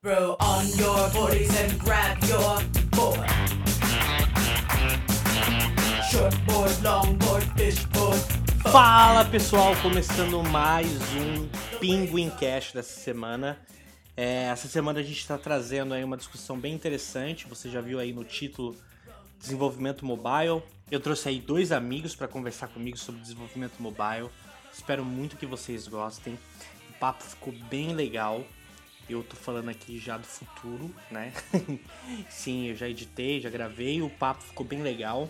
Throw on your and grab your board. Shortboard, longboard, fishboard. Fala pessoal, começando mais um Penguin Cash dessa semana. É, essa semana a gente está trazendo aí uma discussão bem interessante. Você já viu aí no título Desenvolvimento Mobile. Eu trouxe aí dois amigos para conversar comigo sobre desenvolvimento mobile. Espero muito que vocês gostem. O papo ficou bem legal. Eu tô falando aqui já do futuro, né? Sim, eu já editei, já gravei, o papo ficou bem legal.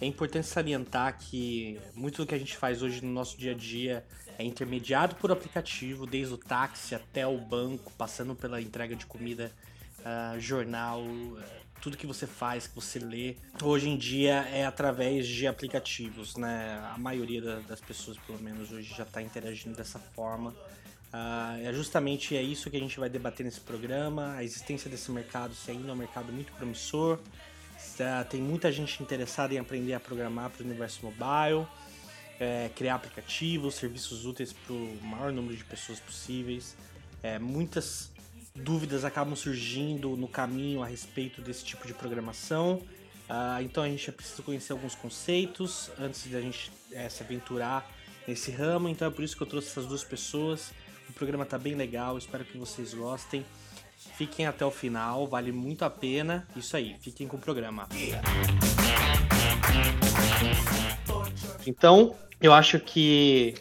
É importante salientar que muito do que a gente faz hoje no nosso dia a dia é intermediado por aplicativo, desde o táxi até o banco, passando pela entrega de comida, uh, jornal, uh, tudo que você faz, que você lê, hoje em dia é através de aplicativos, né? A maioria da, das pessoas, pelo menos, hoje já está interagindo dessa forma. Uh, é justamente é isso que a gente vai debater nesse programa, a existência desse mercado, se ainda é um mercado muito promissor, tem muita gente interessada em aprender a programar para o universo mobile, é, criar aplicativos, serviços úteis para o maior número de pessoas possíveis. É, muitas dúvidas acabam surgindo no caminho a respeito desse tipo de programação. Uh, então a gente precisa conhecer alguns conceitos antes de a gente é, se aventurar nesse ramo. Então é por isso que eu trouxe essas duas pessoas. O programa tá bem legal, espero que vocês gostem. Fiquem até o final, vale muito a pena. Isso aí, fiquem com o programa. Então, eu acho que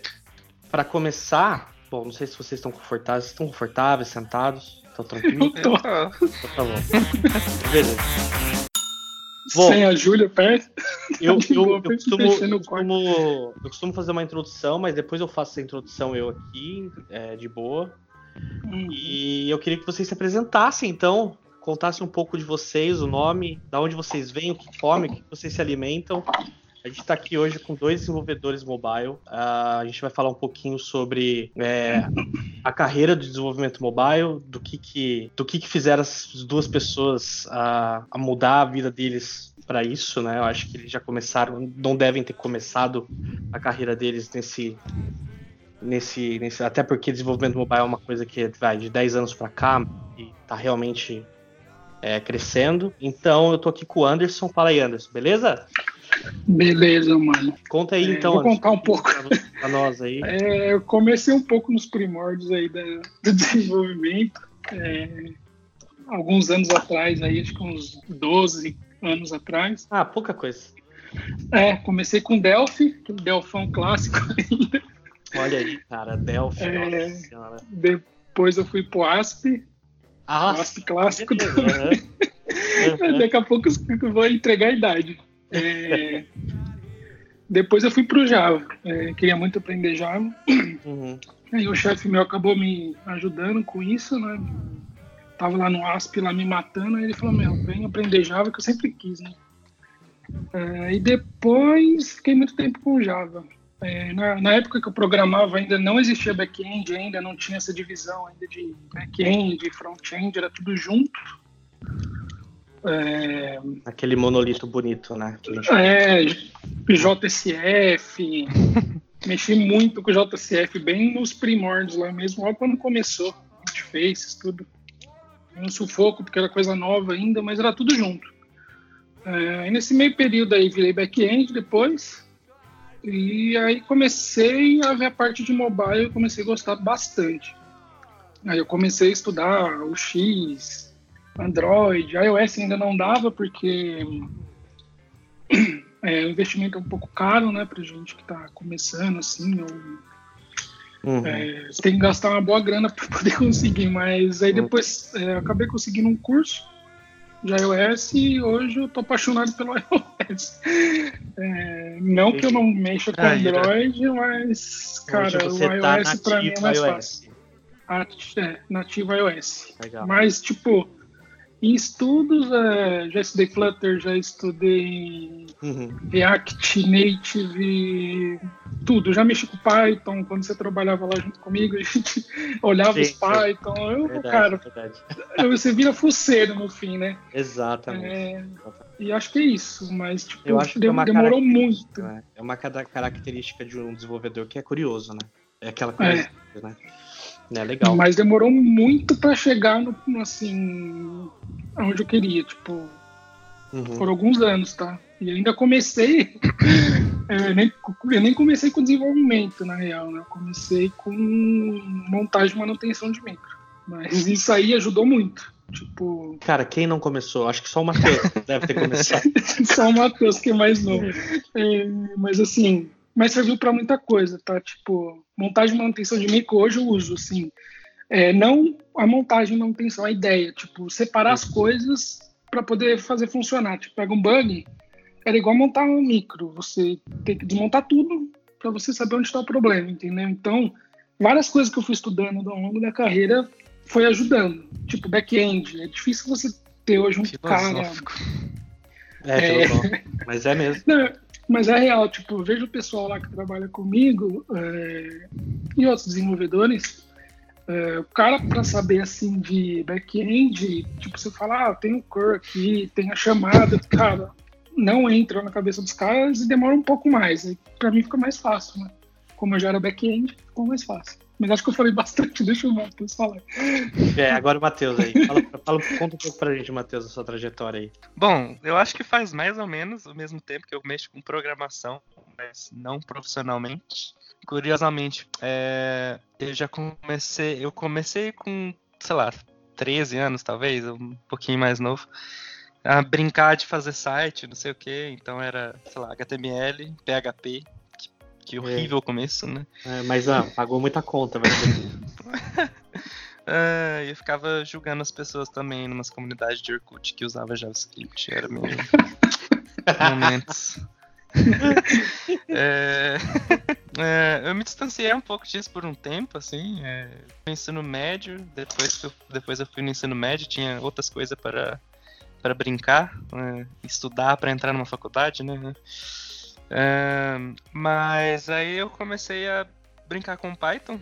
para começar, bom, não sei se vocês estão confortáveis, estão confortáveis, sentados, estão tranquilos? Tô. Então tá bom. Beleza. Bom, Sem a Júlia perto. Eu, De eu, eu, costumo, eu, costumo, eu costumo fazer uma introdução, mas depois eu faço essa introdução eu aqui, é, de boa. Hum. E eu queria que vocês se apresentassem, então, contassem um pouco de vocês, o nome, da onde vocês vêm, o que comem, o que vocês se alimentam. A gente está aqui hoje com dois desenvolvedores mobile. Ah, a gente vai falar um pouquinho sobre é, a carreira do desenvolvimento mobile, do que que, do que, que fizeram as duas pessoas a, a mudar a vida deles para isso, né? Eu acho que eles já começaram, não devem ter começado a carreira deles nesse nesse, nesse até porque desenvolvimento mobile é uma coisa que vai de 10 anos para cá e tá realmente é, crescendo. Então eu tô aqui com o Anderson. Fala aí, Anderson, beleza? Beleza, mano. Conta aí É, então. vou Anderson, contar um pouco. pra, pra nós aí. É, eu comecei um pouco nos primórdios aí da, do desenvolvimento. é, alguns anos atrás, aí, acho que uns 12 anos atrás. Ah, pouca coisa. É, comecei com Delphi, Delfão clássico ainda. Olha aí, cara, Delphi. É. Depois eu fui pro ASP, Ah, ASP clássico beleza. Daqui a pouco eu vou entregar a idade. É, depois eu fui pro Java. É, queria muito aprender Java. Uhum. Aí o chefe meu acabou me ajudando com isso, né? Tava lá no ASP, lá me matando, aí ele falou, meu, vem aprender Java, que eu sempre quis, né? É, e depois fiquei muito tempo com Java. É, na, na época que eu programava ainda não existia back-end, ainda não tinha essa divisão ainda de back-end, front-end, era tudo junto. É, Aquele monolito bonito, né? é, JSF, mexi muito com JSF, bem nos primórdios lá mesmo, logo quando começou, a gente fez tudo. Um sufoco, porque era coisa nova ainda, mas era tudo junto. É, e nesse meio período aí virei back-end depois, e aí comecei a ver a parte de mobile e comecei a gostar bastante. Aí eu comecei a estudar o X, Android, iOS ainda não dava porque é, o investimento é um pouco caro, né, pra gente que tá começando assim, ou, Uhum. é, você tem que gastar uma boa grana para poder conseguir, mas aí depois é, acabei conseguindo um curso de iOS e hoje eu tô apaixonado pelo iOS. É, não que eu não mexa com Ah, Android, mas, cara, o tá iOS pra mim é mais iOS. fácil. É, nativo iOS. Legal. Mas, tipo, em estudos, é, já estudei Flutter, já estudei Uhum. React, Native, tudo. Já mexi com Python, quando você trabalhava lá junto comigo, a gente olhava Sim, os. Python. Eu, Verdade, cara, verdade. você vira fuceiro no fim, né? Exatamente. É, e acho que é isso, mas, tipo, Eu acho que é dem- uma demorou muito. né? É uma cada- característica de um desenvolvedor que é curioso, né? É aquela curiosidade, né? É legal. Mas demorou muito para chegar no, assim, onde eu queria, tipo, Uhum. por alguns anos, tá? E ainda comecei, é, nem, eu nem comecei com desenvolvimento, na real, né? Eu comecei com montagem e manutenção de micro. Mas isso aí ajudou muito. Tipo, Cara, quem não começou? Acho que só o Matheus deve ter começado. só o Matheus que é mais novo. É, mas assim, mas serviu para muita coisa, tá? Tipo, montagem e manutenção de micro hoje eu uso, assim. É, não a montagem e manutenção, a ideia, tipo, separar as coisas para poder fazer funcionar. Tipo, pega um bug, era igual montar um micro, você tem que desmontar tudo para você saber onde está o problema, entendeu? Então, várias coisas que eu fui estudando ao longo da carreira foi ajudando. Tipo, back-end, é difícil você ter hoje um cara Filosófico. É, É. nome. mas é mesmo. não, mas é real, tipo, eu vejo o pessoal lá que trabalha comigo é, e outros desenvolvedores. é, o cara, para saber assim de back-end, tipo, você fala, ah, tem o core aqui, tem a chamada, cara, não entra na cabeça dos caras e demora um pouco mais. Pra mim fica mais fácil, né? Como eu já era back-end, ficou mais fácil. Mas acho que eu falei bastante, deixa o Matheus falar. É, agora o Matheus aí. Fala, fala- conta um pouco pra gente, Matheus, a sua trajetória aí. Bom, eu acho que faz mais ou menos o mesmo tempo que eu mexo com programação, mas não profissionalmente. Curiosamente, é, eu já comecei, eu comecei com, sei lá, 13 anos talvez, um pouquinho mais novo, a brincar de fazer site, não sei o que. Então era, sei lá, HTML, PHP, que, que horrível começo, né? É, mas ah, pagou muita conta, ter. Ah, eu ficava julgando as pessoas também numas comunidades de Orkut que usava JavaScript. Era meio. momentos. É, é, eu me distanciei um pouco disso por um tempo, assim. É, no ensino médio, depois, que eu, depois eu fui no ensino médio, tinha outras coisas para, para brincar, é, estudar para entrar numa faculdade, né? Mas aí eu comecei a brincar com Python.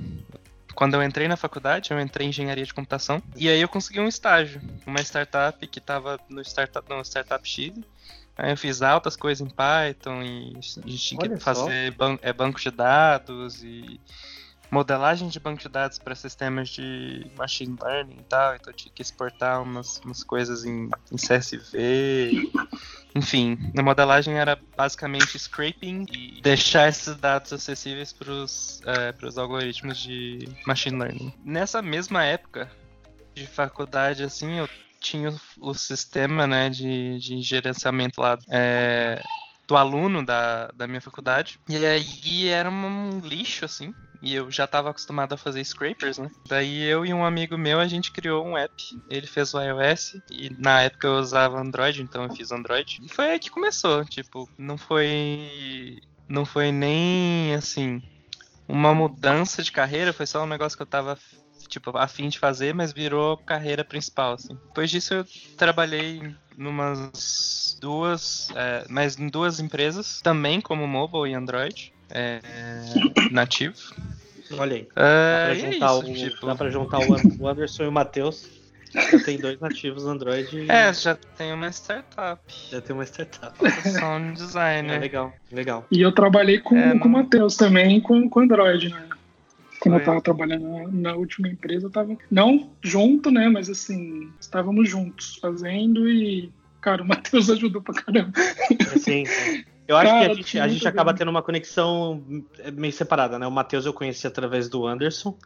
Quando eu entrei na faculdade, eu entrei em engenharia de computação. E aí eu consegui um estágio, uma startup que estava no startup, no startup X. Aí eu fiz altas coisas em Python e a gente tinha que fazer ban é, banco de dados e modelagem de banco de dados para sistemas de machine learning e tal. Então eu tinha que exportar umas, umas coisas em, em CSV. Enfim, a modelagem era basicamente scraping e deixar esses dados acessíveis para os algoritmos de machine learning. Nessa mesma época de faculdade, assim, eu tinha o, o sistema né, de, de gerenciamento lá é, do aluno da, da minha faculdade. E aí era um lixo, assim. E eu já estava acostumado a fazer scrapers, né? Daí eu e um amigo meu, a gente criou um app. Ele fez o iOS e na época eu usava Android, então eu fiz Android. E foi aí que começou, tipo, não foi não foi nem assim uma mudança de carreira, foi só um negócio que eu tava tipo a fim de fazer, mas virou carreira principal, assim. Depois disso eu trabalhei numas duas, é, mas em duas empresas, também como mobile e Android, é, nativo. Olha aí. Dá É, pra e é juntar, isso, o, tipo, dá pra juntar o An- o Anderson e o Matheus. Já tem dois nativos Android e É, já tem uma startup, já tem uma startup. só um É, designer. legal, legal. E eu trabalhei com, É, com o Matheus também, com, com Android, né? Quando eu Foi. tava trabalhando na, na última empresa, eu tava. Não junto, né? Mas assim, estávamos juntos fazendo e. Cara, o Matheus ajudou pra caramba. Assim, eu acho Cara, que a gente, a gente acaba tendo uma conexão meio separada, né? O Matheus eu conheci através do Anderson.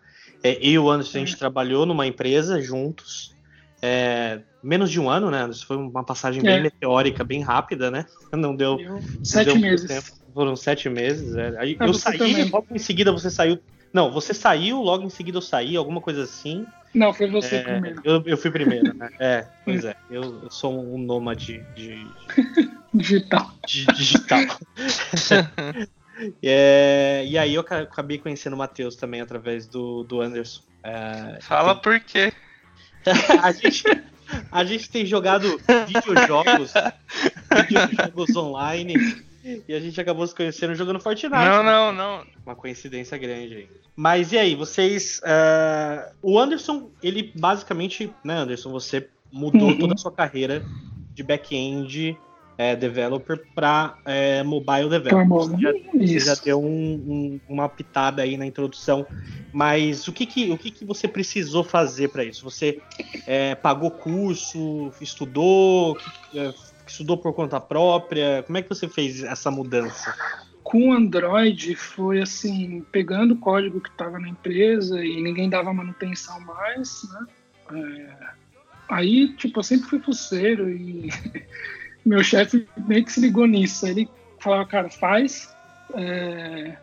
É, eu e o Anderson a gente trabalhou numa empresa juntos. É, menos de um ano, né? Foi uma passagem bem É. meteórica, bem rápida, né? Não deu. Eu, não sete deu meses. tempo. Foram sete meses. é. Ah, eu saí, também. logo em seguida você saiu. Não, você saiu, logo em seguida eu saí, alguma coisa assim. Não, foi você É, primeiro. eu, eu fui primeiro, né? É, pois é. Eu, eu sou um nômade de, Digital. de digital. É, e aí eu ca- acabei conhecendo o Matheus também através do, do Anderson. É, Fala por quê. a, gente, a gente tem jogado videojogos, videojogos online, e a gente acabou se conhecendo jogando Fortnite. Não, não, não. Uma coincidência grande aí. Mas e aí, vocês. ah, o Anderson, ele basicamente, né, Anderson, você mudou toda a sua carreira de back-end é, developer para é, mobile developer. Você já, você isso. já deu um- um- uma pitada aí na introdução, mas o que que, o que, que você precisou fazer para isso? Você é, pagou curso, estudou, que- estudou por conta própria? Como é que você fez essa mudança? com o Android foi assim, pegando o código que estava na empresa e ninguém dava manutenção mais, né? É, aí, tipo, eu sempre fui fuceiro e meu chefe meio que se ligou nisso. Ele falava, cara, faz, é,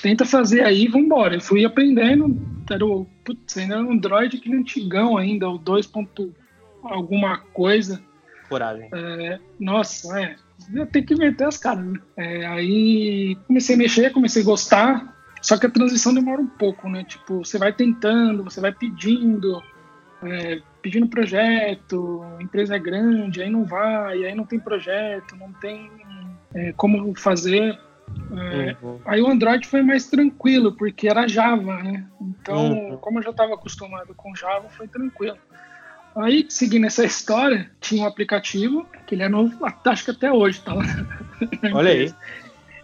tenta fazer aí, vambora. Eu fui aprendendo, era o, putz, ainda era um Android que antigão ainda, o 2. ponto alguma coisa. Coragem. Nossa, é. Tenho que meter as caras, né? É, aí comecei a mexer, comecei a gostar. Só que a transição demora um pouco, né? Tipo, você vai tentando, você vai pedindo, é, pedindo projeto, empresa é grande, aí não vai, aí não tem projeto, não tem é, como fazer. É, Uhum. Aí o Android foi mais tranquilo, porque era Java, né? Então, Uhum. como eu já estava acostumado com Java, foi tranquilo. Aí, seguindo essa história, tinha um aplicativo, que ele é novo, acho que até hoje tá lá. Olha aí.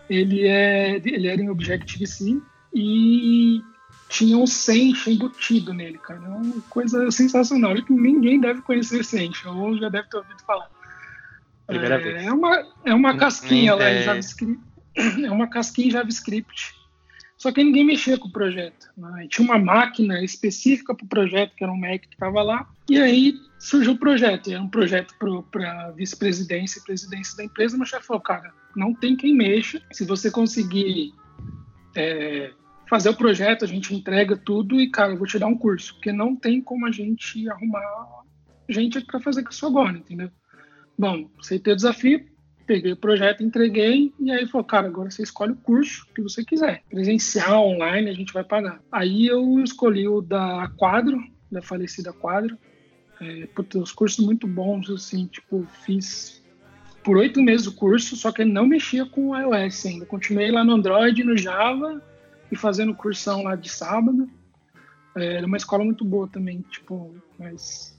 Ele, é, ele era em Objective-C e tinha um Sencha embutido nele, cara. É uma coisa sensacional. Acho que ninguém deve conhecer Sencha, ou já deve ter ouvido falar. Primeira é, vez. É uma, é uma casquinha lá em ideia. JavaScript. É uma casquinha em JavaScript. Só que ninguém mexia com o projeto. né? Tinha uma máquina específica para o projeto, que era um Mac que estava lá. E aí surgiu o projeto. Era um projeto para vice-presidência e presidência da empresa. Meu chefe falou, cara, não tem quem mexa. Se você conseguir é, fazer o projeto, a gente entrega tudo e, cara, eu vou te dar um curso. Porque não tem como a gente arrumar gente para fazer isso agora, entendeu? Bom, aceitei o desafio, peguei o projeto, entreguei, e aí falou, cara, agora você escolhe o curso que você quiser. Presencial, online, a gente vai pagar. Aí eu escolhi o da Quadro, da falecida Quadro. É, os cursos muito bons, assim, tipo, fiz por oito meses o curso, só que não mexia com o iOS ainda. Continuei lá no Android, no Java, e fazendo cursão lá de sábado. É, era uma escola muito boa também, tipo, mas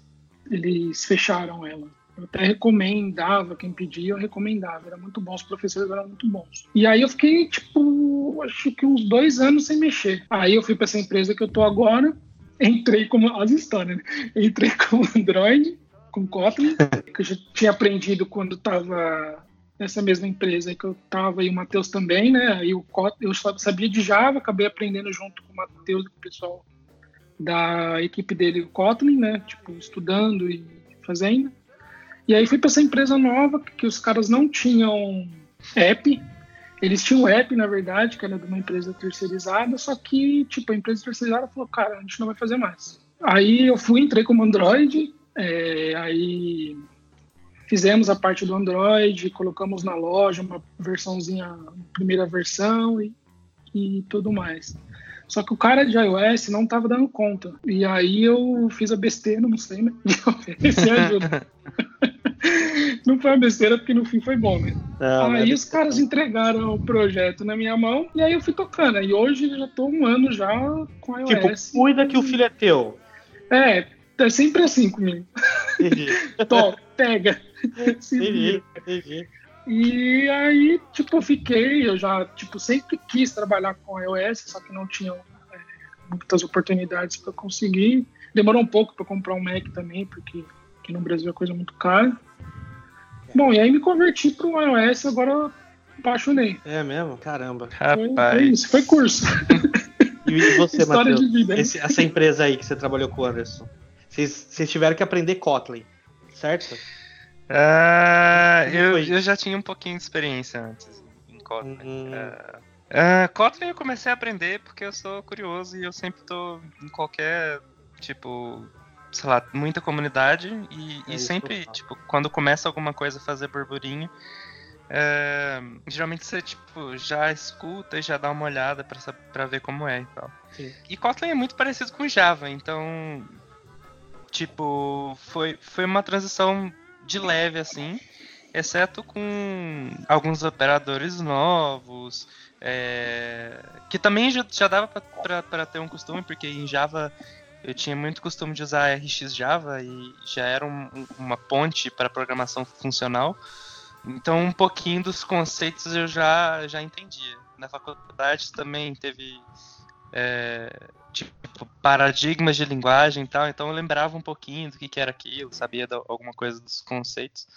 eles fecharam ela. Eu até recomendava, quem pedia, eu recomendava. Era muito bom, os professores eram muito bons. E aí eu fiquei, tipo, acho que uns dois anos sem mexer. Aí eu fui para essa empresa que eu tô agora, entrei como. As histórias, né? Entrei como Android, com Kotlin, que eu já tinha aprendido quando tava nessa mesma empresa que eu tava, e o Matheus também, né? Aí o Kotlin, eu sabia de Java, acabei aprendendo junto com o Matheus e com o pessoal da equipe dele, o Kotlin, né? Tipo, estudando e fazendo. E aí fui para essa empresa nova, que os caras não tinham app. Eles tinham app, na verdade, que era de uma empresa terceirizada, só que, tipo, a empresa terceirizada falou, cara, a gente não vai fazer mais. Aí eu fui, entrei como Android, é, aí fizemos a parte do Android, colocamos na loja uma versãozinha, primeira versão e, e tudo mais. Só que o cara de iOS não estava dando conta. E aí eu fiz a besteira, não sei, né? De oferecer ajuda. Não foi uma besteira, porque no fim foi bom, né? Não, aí os caras entregaram o projeto na minha mão e aí eu fui tocando. E hoje eu já tô um ano já com Tipo, iOS. cuida que o filho é teu. É, é sempre assim comigo. Entendi. Top, pega. Entendi. Entendi. E aí, tipo, eu fiquei, eu já, tipo, sempre quis trabalhar com iOS, só que não tinha é, muitas oportunidades para conseguir. Demorou um pouco para comprar um Mac também, porque aqui no Brasil é coisa muito cara. Bom, e aí me converti para o iOS, agora eu apaixonei. É mesmo? Caramba. Foi, foi Rapaz. isso, foi curso. E você, História Matheus? de vida. Esse- essa empresa aí que você trabalhou com o Anderson. Vocês, vocês tiveram que aprender Kotlin, certo? Ah, Como eu, foi? eu já tinha um pouquinho de experiência antes em Kotlin. Hum, Ah, Kotlin eu comecei a aprender porque eu sou curioso e eu sempre tô em qualquer, tipo, sei lá, muita comunidade e, É e sempre, tipo, quando começa alguma coisa a fazer burburinho, é, geralmente você, tipo, já escuta e já dá uma olhada pra ver como é e tal. Sim. E Kotlin é muito parecido com Java, então, tipo, foi, foi uma transição de leve, assim, exceto com alguns operadores novos, é, que também já, já dava para ter um costume, porque em Java eu tinha muito costume de usar RxJava e já era um- um- uma ponte para programação funcional. Então um pouquinho dos conceitos eu já, já entendia. Na faculdade também teve é, tipo paradigmas de linguagem e tal, então eu lembrava um pouquinho do que, que era aquilo, sabia alguma coisa dos conceitos.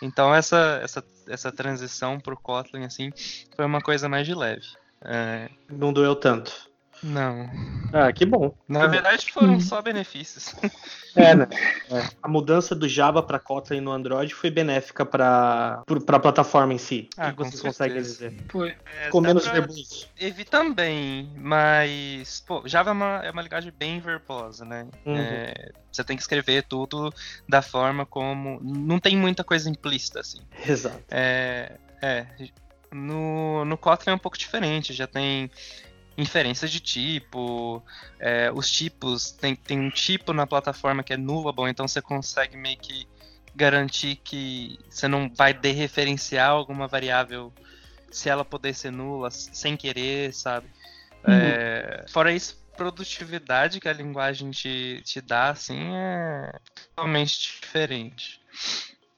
Então essa, essa, essa transição pro Kotlin assim foi uma coisa mais de leve. É... Não doeu tanto. Não. Ah, que bom. Na verdade, foram só benefícios. É, né? É. A mudança do Java para Kotlin no Android foi benéfica para a plataforma em si. Ah, o que vocês conseguem dizer? Foi. É, Ficou menos verboso. Evi também, mas pô, Java é uma, é uma linguagem bem verbosa, né? Uhum. É, você tem que escrever tudo da forma como. Não tem muita coisa implícita, assim. Exato. É, é, no, no Kotlin é um pouco diferente, já tem inferências de tipo, é, os tipos, tem, tem um tipo na plataforma que é nullable, então você consegue meio que garantir que você não vai derreferenciar alguma variável se ela poder ser nula sem querer, sabe? É, fora isso, produtividade que a linguagem te, te dá, assim, é totalmente diferente.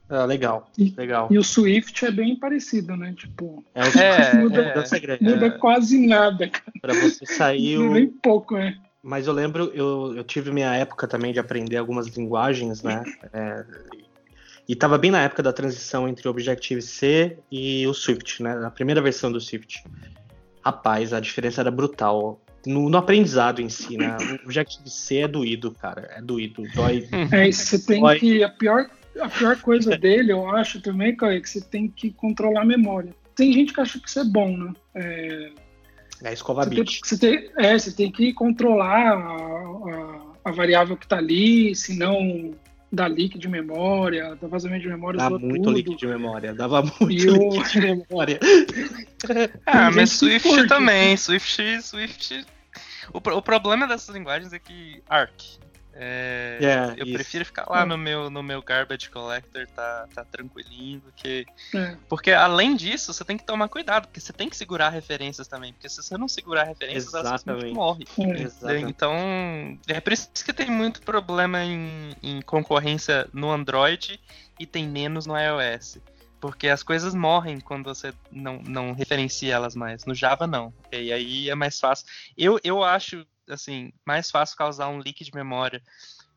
Ah, legal, E- legal. E o Swift é bem parecido, né? Tipo, É, o É, muda, é. muda quase nada, cara. Pra você sair o... Nem pouco, né? Mas eu lembro, eu, eu tive minha época também de aprender algumas linguagens, né? É, e tava bem na época da transição entre o Objective-C e o Swift, né? A primeira versão do Swift. Rapaz, a diferença era brutal. No, no aprendizado em si, né? O Objective-C é doído, cara. É doído. Dói. É, você tem Vai. que. A pior, a pior coisa dele, eu acho também, Cauê, é que você tem que controlar a memória. Tem gente que acha que isso é bom, né? É, É escova você, tem, você, tem, é, você tem que controlar a, a- a variável que tá ali, senão dá leak de memória, dá vazamento de memória, Dá muito tudo. leak de memória. Dava muito E leak de memória. Ah, mas Swift curte, também. Swift, Swift. O, o problema dessas linguagens é que Arc. É, É, eu isso. prefiro ficar lá no meu, no meu garbage collector, tá, tá tranquilinho, do que. É, Porque além disso, você tem que tomar cuidado, porque você tem que segurar referências também. Porque se você não segurar referências, elas Exatamente. simplesmente morrem. é. Exatamente. Então, é por isso que tem muito problema em, em concorrência no Android e tem menos no iOS. Porque as coisas morrem quando você não, não referencia elas mais. No Java, não. E aí é mais fácil. Eu, eu acho, assim, mais fácil causar um leak de memória,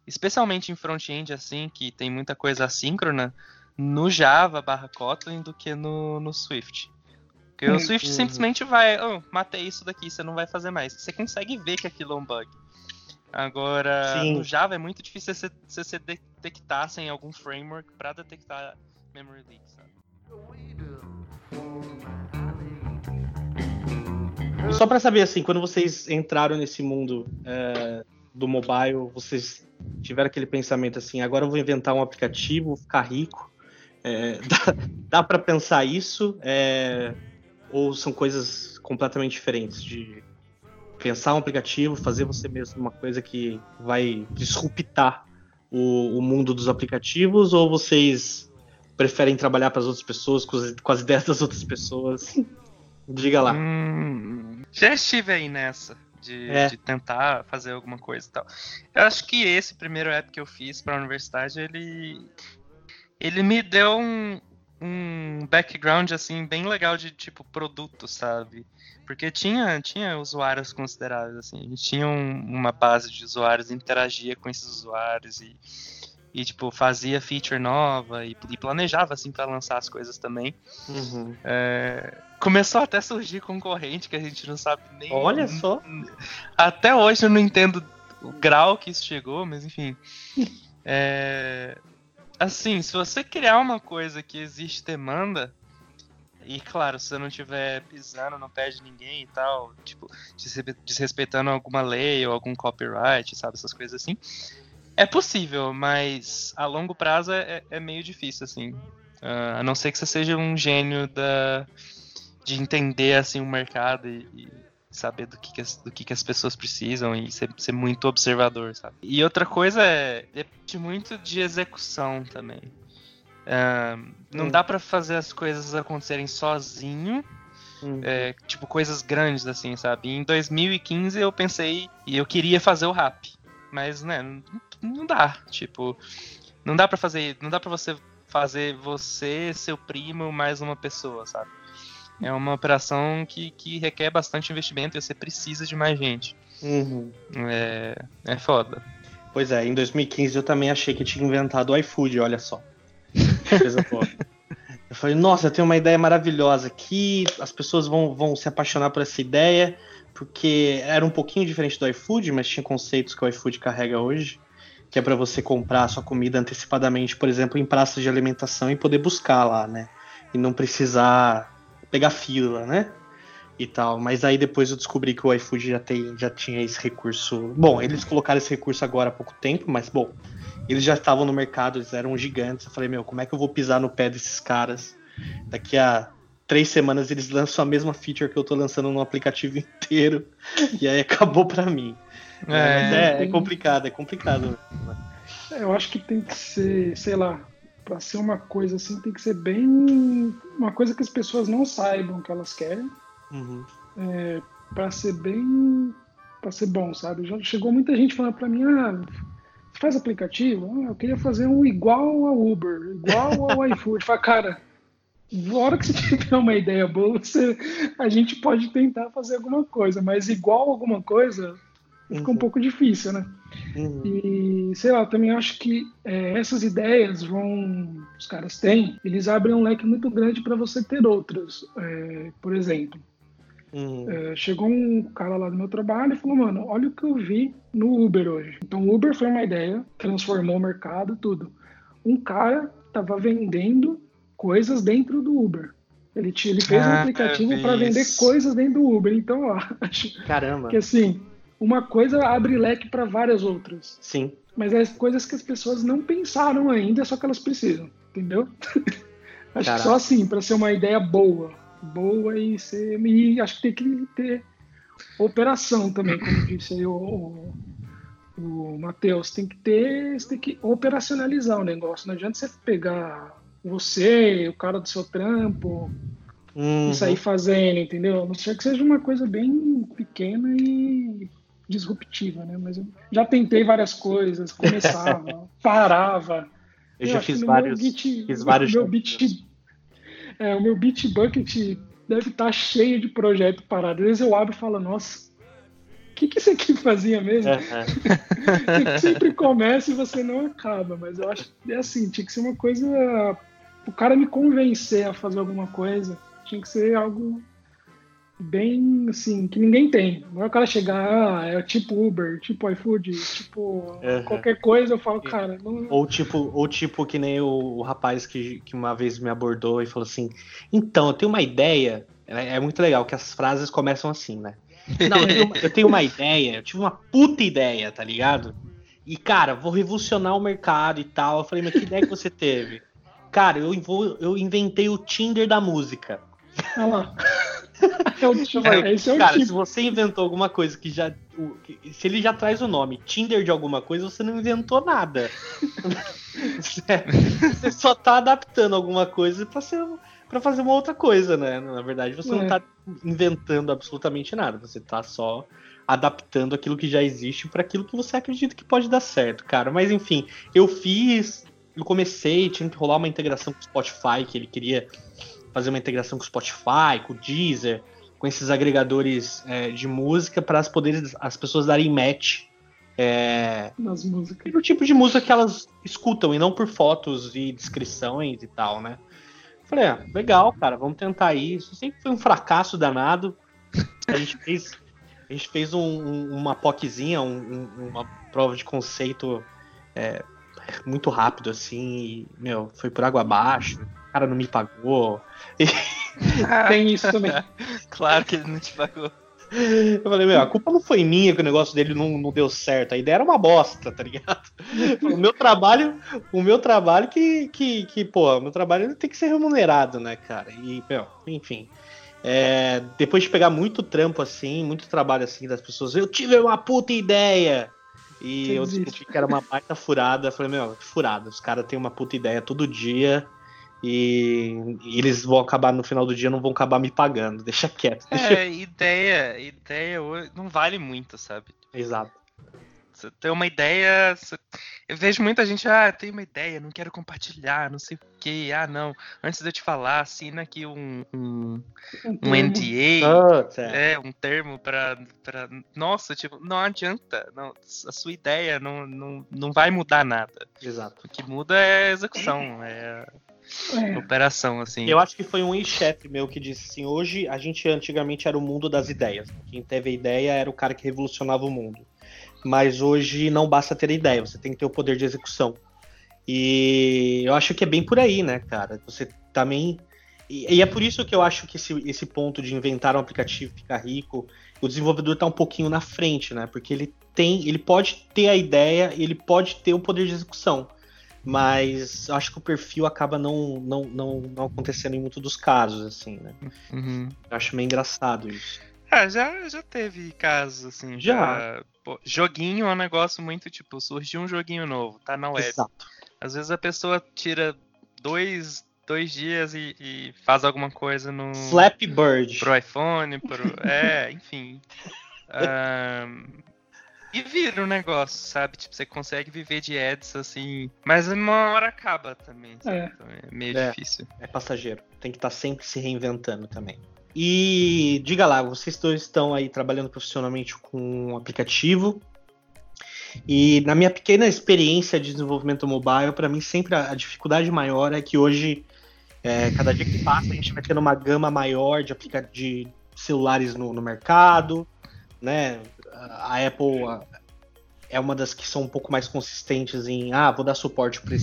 especialmente em front-end, assim, que tem muita coisa assíncrona, no Java barra Kotlin do que no, no Swift. Porque o. Swift simplesmente vai, oh, matei isso daqui, você não vai fazer mais. Você consegue ver que aquilo é um bug. Agora, Sim. no Java é muito difícil você, detectar sem algum framework para detectar memory leak, sabe? E só pra saber, assim, quando vocês entraram nesse mundo é, do mobile, vocês tiveram aquele pensamento assim, agora eu vou inventar um aplicativo, vou ficar rico. É, dá, dá para pensar isso? É, ou são coisas completamente diferentes de pensar um aplicativo, fazer você mesmo uma coisa que vai disruptar o, o mundo dos aplicativos, ou vocês preferem trabalhar para as outras pessoas, com as, com as ideias das outras pessoas? Diga lá. Hum, já estive aí nessa. De, É. de tentar fazer alguma coisa e tal. Eu acho que esse primeiro app que eu fiz para a universidade, ele. Ele me deu um, um background assim bem legal de tipo produto, sabe? Porque tinha, tinha usuários consideráveis, assim. A gente tinha um- uma base de usuários, interagia com esses usuários e, e tipo, fazia feature nova e, e planejava assim para lançar as coisas também. Uhum. É, começou até a surgir concorrente que a gente não sabe nem. Olha só. Até hoje eu não entendo o grau que isso chegou, mas enfim. É, assim, se você criar uma coisa que existe demanda, e claro, se você não estiver pisando no pé de ninguém e tal, tipo, desre- desrespeitando alguma lei ou algum copyright, sabe, essas coisas assim, é possível, mas a longo prazo é, é meio difícil, assim. Ah, a não ser que você seja um gênio da, de entender assim o mercado e, e saber do que, que as, do que, que as pessoas precisam e ser, ser muito observador, sabe? E outra coisa é depende muito de execução também. Ah, não Hum. dá pra fazer as coisas acontecerem sozinho, Uhum. é, tipo coisas grandes assim, sabe? Em 2015 eu pensei e eu queria fazer o rap, mas né, não, não dá, tipo, não dá pra fazer, não dá para você fazer você, seu primo, mais uma pessoa, sabe? É uma operação que, que requer bastante investimento e você precisa de mais gente. Uhum. É, é foda. Pois é, em 2015 eu também achei que tinha inventado o iFood, olha só. Eu falei, nossa, eu tenho uma ideia maravilhosa aqui, as pessoas vão, vão se apaixonar por essa ideia, porque era um pouquinho diferente do iFood, mas tinha conceitos que o iFood carrega hoje, que é para você comprar a sua comida antecipadamente, por exemplo, em praças de alimentação e poder buscar lá, né? E não precisar pegar fila, né? E tal. Mas aí depois eu descobri que o iFood já, tem, já tinha esse recurso. Bom, eles colocaram esse recurso agora há pouco tempo, mas bom, eles já estavam no mercado, eles eram gigantes. Eu falei, meu, como é que eu vou pisar no pé desses caras? Daqui a três semanas eles lançam a mesma feature que eu tô lançando no aplicativo inteiro. E aí acabou pra mim. É, mas é, é complicado, é complicado. Eu acho que tem que ser, sei lá, para ser uma coisa assim, tem que ser bem. Uma coisa que as pessoas não saibam que elas querem. Uhum. É, para ser bem. para ser bom, sabe? Já chegou muita gente falando para mim, ah, você faz aplicativo? Ah, eu queria fazer um igual ao Uber, igual ao iFood. Fala, cara, na hora que você tiver uma ideia boa, você, a gente pode tentar fazer alguma coisa, mas igual alguma coisa fica um Uhum. pouco difícil, né? Uhum. E sei lá, eu também acho que é, essas ideias vão, os caras têm, eles abrem um leque muito grande para você ter outras. É, por exemplo, Uhum. é, chegou um cara lá do meu trabalho e falou: Mano, olha o que eu vi no Uber hoje. Então, o Uber foi uma ideia, transformou o mercado, tudo. Um cara tava vendendo coisas dentro do Uber. Ele, ele fez um Ah, aplicativo eu vi para vender coisas dentro do Uber. Então, ó, acho Caramba. que assim, uma coisa abre leque para várias outras. Sim. Mas é coisas que as pessoas não pensaram ainda, só que elas precisam, entendeu? acho Caraca. que só assim, para ser uma ideia boa. Boa e ser. E acho que tem que ter operação também, como disse aí o, o, o Matheus. Tem que ter. Você tem que operacionalizar o negócio. Não adianta você pegar você, o cara do seu trampo, Uhum. e sair fazendo, entendeu? A não ser que seja uma coisa bem pequena e disruptiva, né? Mas eu já tentei várias coisas, começava, parava. Eu já fiz vários. Git, fiz vários meu. Bit, é, o meu Bitbucket deve estar cheio de projeto parado. Às vezes eu abro e falo, nossa, o que, que isso aqui fazia mesmo? Uhum. Sempre começa e você não acaba, mas eu acho que é assim, tinha que ser uma coisa. O cara me convencer a fazer alguma coisa, tinha que ser algo bem assim, que ninguém tem. Não é o cara chegar, ah, é tipo Uber, tipo iFood, tipo Uhum. qualquer coisa, eu falo, cara, não. Ou tipo, ou tipo que nem o, o rapaz que, que uma vez me abordou e falou assim: Então, eu tenho uma ideia. É, é muito legal que as frases começam assim, né? Não, eu tenho, uma, eu tenho uma ideia, eu tive uma puta ideia, tá ligado? E, cara, vou revolucionar o mercado e tal. Eu falei, mas que ideia que você teve? Cara, eu, invo- eu inventei o Tinder da música. Olha lá. É o, deixa eu ver, esse é o cara, se tipo. você inventou alguma coisa que já. se ele já traz o nome Tinder de alguma coisa, você não inventou nada. você, você só tá adaptando alguma coisa pra, ser, pra fazer uma outra coisa, né? Na verdade, você não É. tá inventando absolutamente nada. Você tá só adaptando aquilo que já existe para aquilo que você acredita que pode dar certo, cara. Mas enfim, eu fiz. Eu comecei, tinha que rolar uma integração com o Spotify, que ele queria fazer uma integração com o Spotify, com o Deezer, com esses agregadores é, de música para as poderes as pessoas darem match é, Nas músicas. pelo tipo de música que elas escutam e não por fotos e descrições e tal, né? Falei, ah, legal, cara, vamos tentar isso. Sempre foi um fracasso danado. A gente fez, a gente fez um- um- uma POCzinha, um- uma prova de conceito é, muito rápido, assim, e, meu, foi por água abaixo. Cara não me pagou. Tem isso também. Claro que ele não te pagou. Eu falei, meu, a culpa não foi minha que o negócio dele não, não deu certo. A ideia era uma bosta, tá ligado? O meu trabalho, o meu trabalho que, que, que pô, o meu trabalho tem que ser remunerado, né, cara? E, meu, enfim. É, depois de pegar muito trampo assim, muito trabalho assim das pessoas, eu tive uma puta ideia. E Você eu descobri que era uma baita furada. Eu falei, meu, furada. Os caras têm uma puta ideia todo dia. E, e eles vão acabar no final do dia, não vão acabar me pagando. Deixa quieto. Deixa... É, ideia, ideia hoje não vale muito, sabe? Exato. você tem uma ideia. Você... Eu vejo muita gente, ah, tem uma ideia, não quero compartilhar, não sei o que. Ah, não. Antes de eu te falar, assina aqui um, um, um NDA, Putz, é. é, um termo pra, pra. Nossa, tipo, não adianta. Não, a sua ideia não, não, não vai mudar nada. Exato. O que muda é a execução, é É, operação, assim. Eu acho que foi um ex-chefe meu que disse assim: hoje a gente antigamente era o mundo das ideias. Quem teve a ideia era o cara que revolucionava o mundo. Mas hoje não basta ter ideia, você tem que ter o poder de execução. E eu acho que é bem por aí, né, cara? Você também. E, e é por isso que eu acho que esse, esse ponto de inventar um aplicativo, ficar rico, o desenvolvedor tá um pouquinho na frente, né? Porque ele tem, ele pode ter a ideia, ele pode ter o poder de execução. Mas acho que o perfil acaba não, não, não, não acontecendo em muitos dos casos, assim, né? Uhum. Eu acho meio engraçado isso. Ah, já, já teve casos, assim. Já. pô, joguinho é um negócio muito, tipo, surgiu um joguinho novo, tá na web. Exato. Às vezes a pessoa tira dois, dois dias e, e faz alguma coisa no Flappy Bird. pro iPhone, pro. É, enfim. Ahn, e vira um negócio, sabe? Tipo, você consegue viver de ads assim. Mas uma hora acaba também. sabe? É. Então é meio É. difícil. É passageiro. Tem que estar sempre se reinventando também. E diga lá, vocês dois estão aí trabalhando profissionalmente com um aplicativo. E na minha pequena experiência de desenvolvimento mobile, para mim sempre a, a dificuldade maior é que hoje, é, cada dia que passa, a gente vai tendo uma gama maior de, aplica de celulares no, no mercado, né? A Apple é uma das que são um pouco mais consistentes em, ah, vou dar suporte para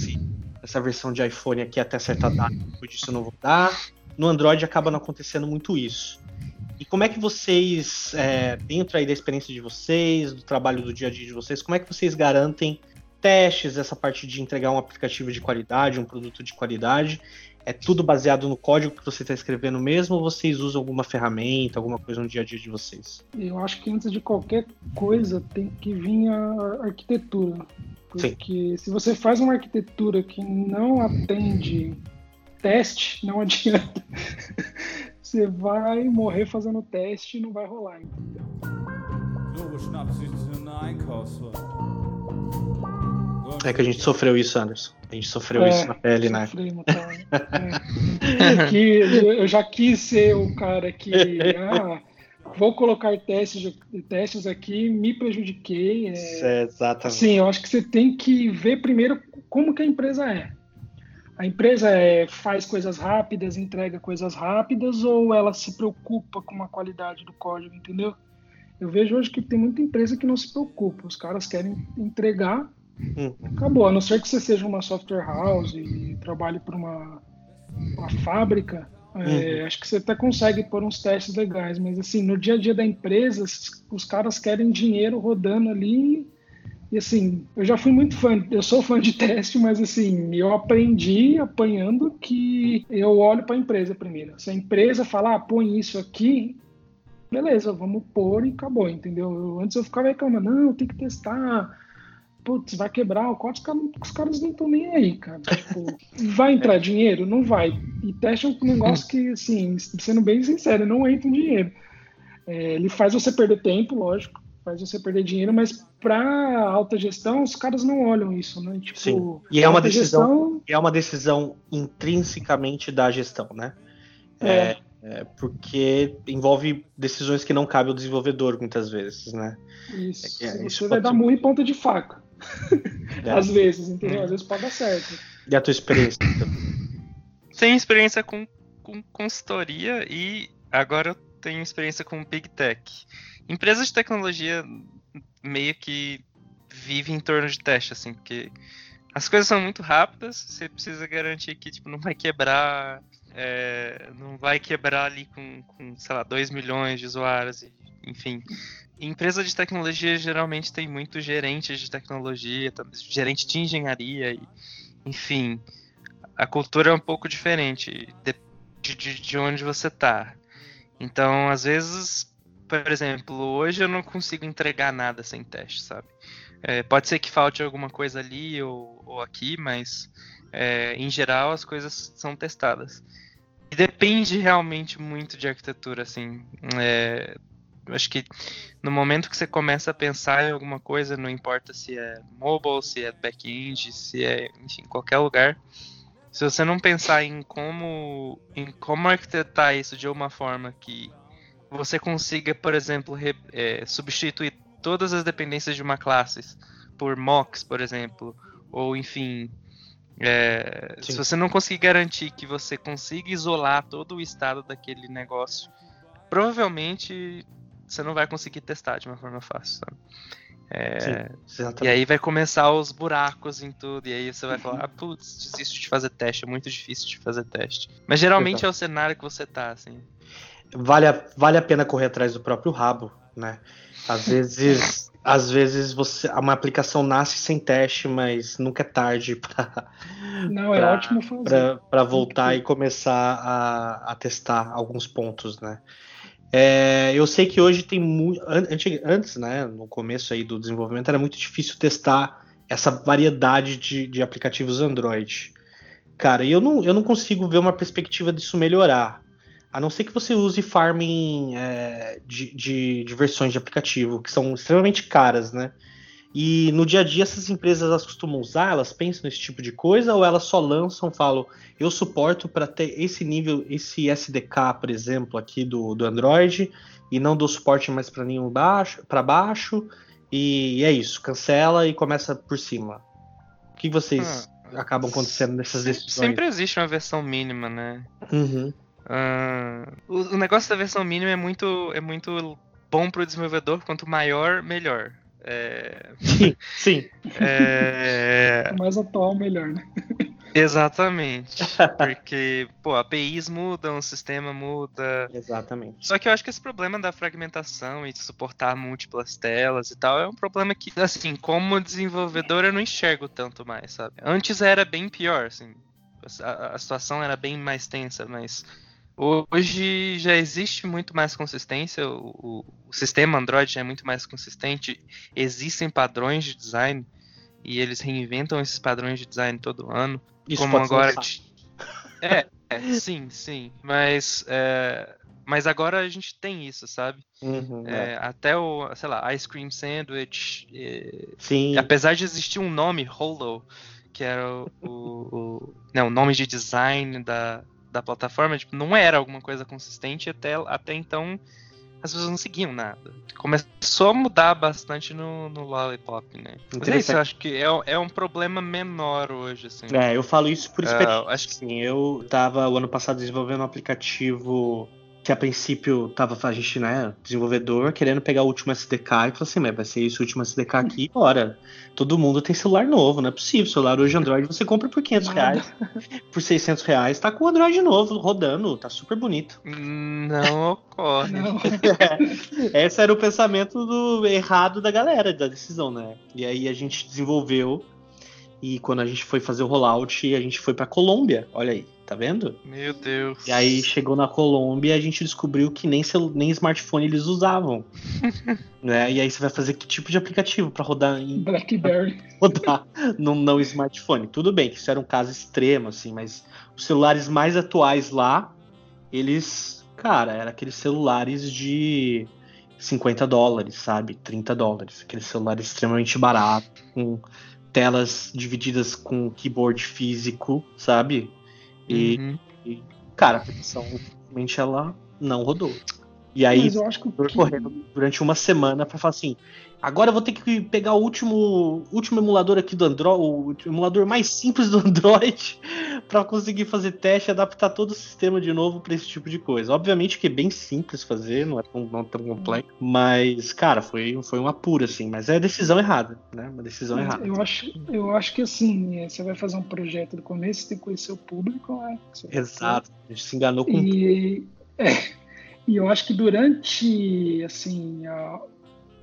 essa versão de iPhone aqui até certa data, depois disso eu não vou dar. No Android acaba não acontecendo muito isso. E como é que vocês, é, dentro aí da experiência de vocês, do trabalho do dia a dia de vocês, como é que vocês garantem testes, essa parte de entregar um aplicativo de qualidade, um produto de qualidade? É tudo baseado no código que você está escrevendo mesmo ou vocês usam alguma ferramenta, alguma coisa no dia a dia de vocês? eu acho que antes de qualquer coisa tem que vir a arquitetura. Porque se você faz uma arquitetura que não atende teste, não adianta. Você vai morrer fazendo teste e não vai rolar. entendeu? É que a gente sofreu isso, Anderson. A gente sofreu É, isso na pele, né? Matheus. É. que eu já quis ser o cara que ah, vou colocar testes, testes aqui, me prejudiquei. é, É, exatamente. Assim, eu acho que você tem que ver primeiro como que a empresa é. A empresa é, faz coisas rápidas, entrega coisas rápidas, ou ela se preocupa com a qualidade do código, entendeu? Eu vejo hoje que tem muita empresa que não se preocupa. Os caras querem entregar, Hum. acabou. A não ser que você seja uma software house e trabalhe para uma, uma fábrica, é, acho que você até consegue pôr uns testes legais. Mas assim, no dia a dia da empresa, os- os caras querem dinheiro rodando ali e assim, eu já fui muito fã, eu sou fã de teste, mas assim, eu aprendi apanhando que eu olho para a empresa primeiro. Se a empresa falar, ah, põe isso aqui, beleza, vamos pôr e acabou, entendeu? Eu- antes eu ficava reclamando, não, tem que testar, putz, vai quebrar o código, os caras- não estão nem aí, cara. Tipo, vai entrar dinheiro? Não vai. E teste é um negócio que, assim, sendo bem sincero, não entra dinheiro. É, ele faz você perder tempo, lógico, faz você perder dinheiro, mas para alta gestão, os caras não olham isso, né? Tipo, Sim. E é uma decisão- gestão- é uma decisão intrinsecamente da gestão, né? É. É, porque envolve decisões que não cabem ao desenvolvedor muitas vezes, né? Isso. É, Se isso você vai dar em ponta de faca. Às vezes, entendeu? Às vezes pode dar certo. E a tua experiência? então? Tenho experiência com, com consultoria e agora eu tenho experiência com Big Tech. Empresas de tecnologia meio que vivem em torno de teste, assim, porque as coisas são muito rápidas, você precisa garantir que tipo, não vai quebrar, é, não vai quebrar ali com, com, sei lá, 2 milhões de usuários, enfim. Empresa de tecnologia geralmente tem muito gerente de tecnologia, gerente de engenharia, e, enfim a cultura é um pouco diferente de, de, de onde você tá. Então, às vezes, por exemplo, hoje eu não consigo entregar nada sem teste, sabe? É, pode ser que falte alguma coisa ali ou, ou aqui, mas é, em geral as coisas são testadas. E depende realmente muito de arquitetura, assim. É, Eu acho que no momento que você começa a pensar em alguma coisa, não importa se é mobile, se é back-end, se é, enfim, qualquer lugar, se você não pensar em como, em como arquitetar isso de uma forma que você consiga, por exemplo, re, é, substituir todas as dependências de uma classe por mocks, por exemplo, ou enfim, é, se você não conseguir garantir que você consiga isolar todo o estado daquele negócio, provavelmente você não vai conseguir testar de uma forma fácil. Sabe? É, Sim, e aí vai começar os buracos em tudo, e aí você vai falar, ah, putz, desisto de fazer teste, é muito difícil de fazer teste. Mas geralmente Exato. é o cenário que você tá, assim. Vale a, vale a pena correr atrás do próprio rabo, né? Às vezes às vezes você uma aplicação nasce sem teste, mas nunca é tarde para não é pra, ótimo fazer para voltar e começar a, a, testar alguns pontos, né? É, eu sei que hoje tem muito antes, né? No começo aí do desenvolvimento era muito difícil testar essa variedade de, de aplicativos Android. Cara, eu não, eu não consigo ver uma perspectiva disso melhorar. A não ser que você use farming é, de, de, de, versões de aplicativo, que são extremamente caras, né? E no dia a dia essas empresas elas costumam usar, elas pensam nesse tipo de coisa, ou elas só lançam, falam, eu suporto para ter esse nível, esse SDK, por exemplo, aqui do, do Android, e não dou suporte mais para nenhum baixo, para baixo, e é isso, cancela e começa por cima. O que vocês ah, acabam acontecendo nessas decisões? Sempre existe uma versão mínima, né? Uhum. Uh, o, o, negócio da versão mínima é muito, é muito bom para o desenvolvedor, quanto maior, melhor. É... Sim, sim. É... mais atual, melhor, né? Exatamente. Porque, pô, APIs mudam, o sistema muda. Exatamente. Só que eu acho que esse problema da fragmentação e de suportar múltiplas telas e tal é um problema que, assim, como desenvolvedor eu não enxergo tanto mais, sabe? Antes era bem pior, assim. A, a situação era bem mais tensa, mas Hoje já existe muito mais consistência, o, o, sistema Android já é muito mais consistente, existem padrões de design e eles reinventam esses padrões de design todo ano. Isso como agora. É, é, sim, sim. Mas, é, mas agora a gente tem isso, sabe? Uhum, é, é. Até o, sei lá, Ice Cream Sandwich. É, sim. Apesar de existir um nome, Holo, que era o, o, o, não, o nome de design da, da plataforma, tipo, não era alguma coisa consistente até, até então as pessoas não seguiam nada. Começou a mudar bastante no, no Lollipop, né? Mas é isso, eu acho que é, é um problema menor hoje, assim. É, eu falo isso por experiência. Uh, acho que sim, eu tava o ano passado desenvolvendo um aplicativo que a princípio tava a gente, né, desenvolvedor, querendo pegar o último SDK e falou assim, mas vai ser esse último SDK aqui, ora, todo mundo tem celular novo, não é possível, celular hoje Android você compra por 500 reais, por 600 reais, tá com o Android novo, rodando, tá super bonito. Não ocorre. Não. É, esse era o pensamento do errado da galera, da decisão, né, e aí a gente desenvolveu, e quando a gente foi fazer o rollout, a gente foi pra Colômbia, olha aí. Tá vendo? Meu Deus. E aí chegou na Colômbia e a gente descobriu que nem, nem smartphone eles usavam. né? E aí você vai fazer que tipo de aplicativo para rodar em. Blackberry. Rodar num não smartphone. Tudo bem que isso era um caso extremo, assim, mas os celulares mais atuais lá, eles. Cara, eram aqueles celulares de 50 dólares, sabe? 30 dólares. Aqueles celulares extremamente baratos, com telas divididas com keyboard físico, sabe? E, uhum. e cara, a petição realmente ela não rodou. E aí, eu acho que... correndo durante uma semana para falar assim: agora eu vou ter que pegar o último, último emulador aqui do Android, o emulador mais simples do Android, para conseguir fazer teste e adaptar todo o sistema de novo para esse tipo de coisa. Obviamente que é bem simples fazer, não é tão, não é tão complexo, mas, cara, foi, foi uma pura, assim. Mas é decisão errada, né? Uma decisão errada. Eu acho, eu acho que, assim, é, você vai fazer um projeto do começo, você tem que conhecer o público, né? Exato. A gente se enganou com. E, é, e eu acho que durante, assim, a,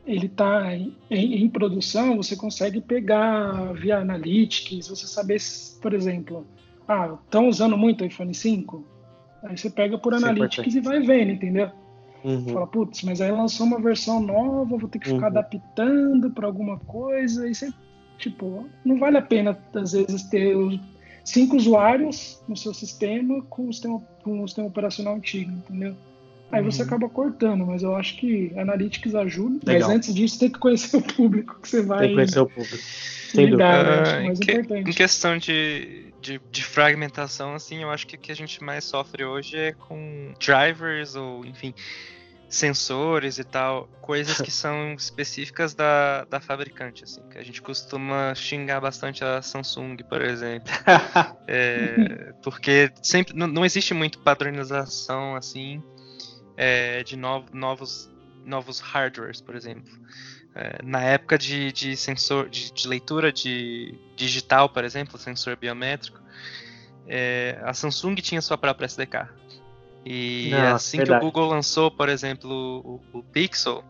ele está em, em, produção, você consegue pegar via Analytics, você saber, por exemplo, ah, estão usando muito o iPhone 5? Aí você pega por é Analytics e vai vendo, entendeu? Uhum. Fala, putz, mas aí lançou uma versão nova, vou ter que ficar uhum. adaptando para alguma coisa, e você, tipo, não vale a pena, às vezes, ter cinco usuários no seu sistema com o sistema, com o sistema operacional antigo, entendeu? Aí você acaba cortando, mas eu acho que Analytics ajuda. Legal. Mas antes disso, tem que conhecer o público que você vai Tem que conhecer o público. Sem dúvida. lidar, né? Mais que- importante. em questão de, de, de fragmentação, assim, eu acho que o que a gente mais sofre hoje é com drivers ou, enfim, sensores e tal, coisas que são específicas da, da fabricante, assim, que a gente costuma xingar bastante a Samsung, por exemplo. É, porque sempre não, não existe muito padronização assim é, de no- novos novos hardwares, por exemplo. É, na época de, de sensor de, de leitura de digital, por exemplo, sensor biométrico, é, a Samsung tinha sua própria SDK. E Nossa, assim verdade. que o Google lançou, por exemplo, o, o Pixel,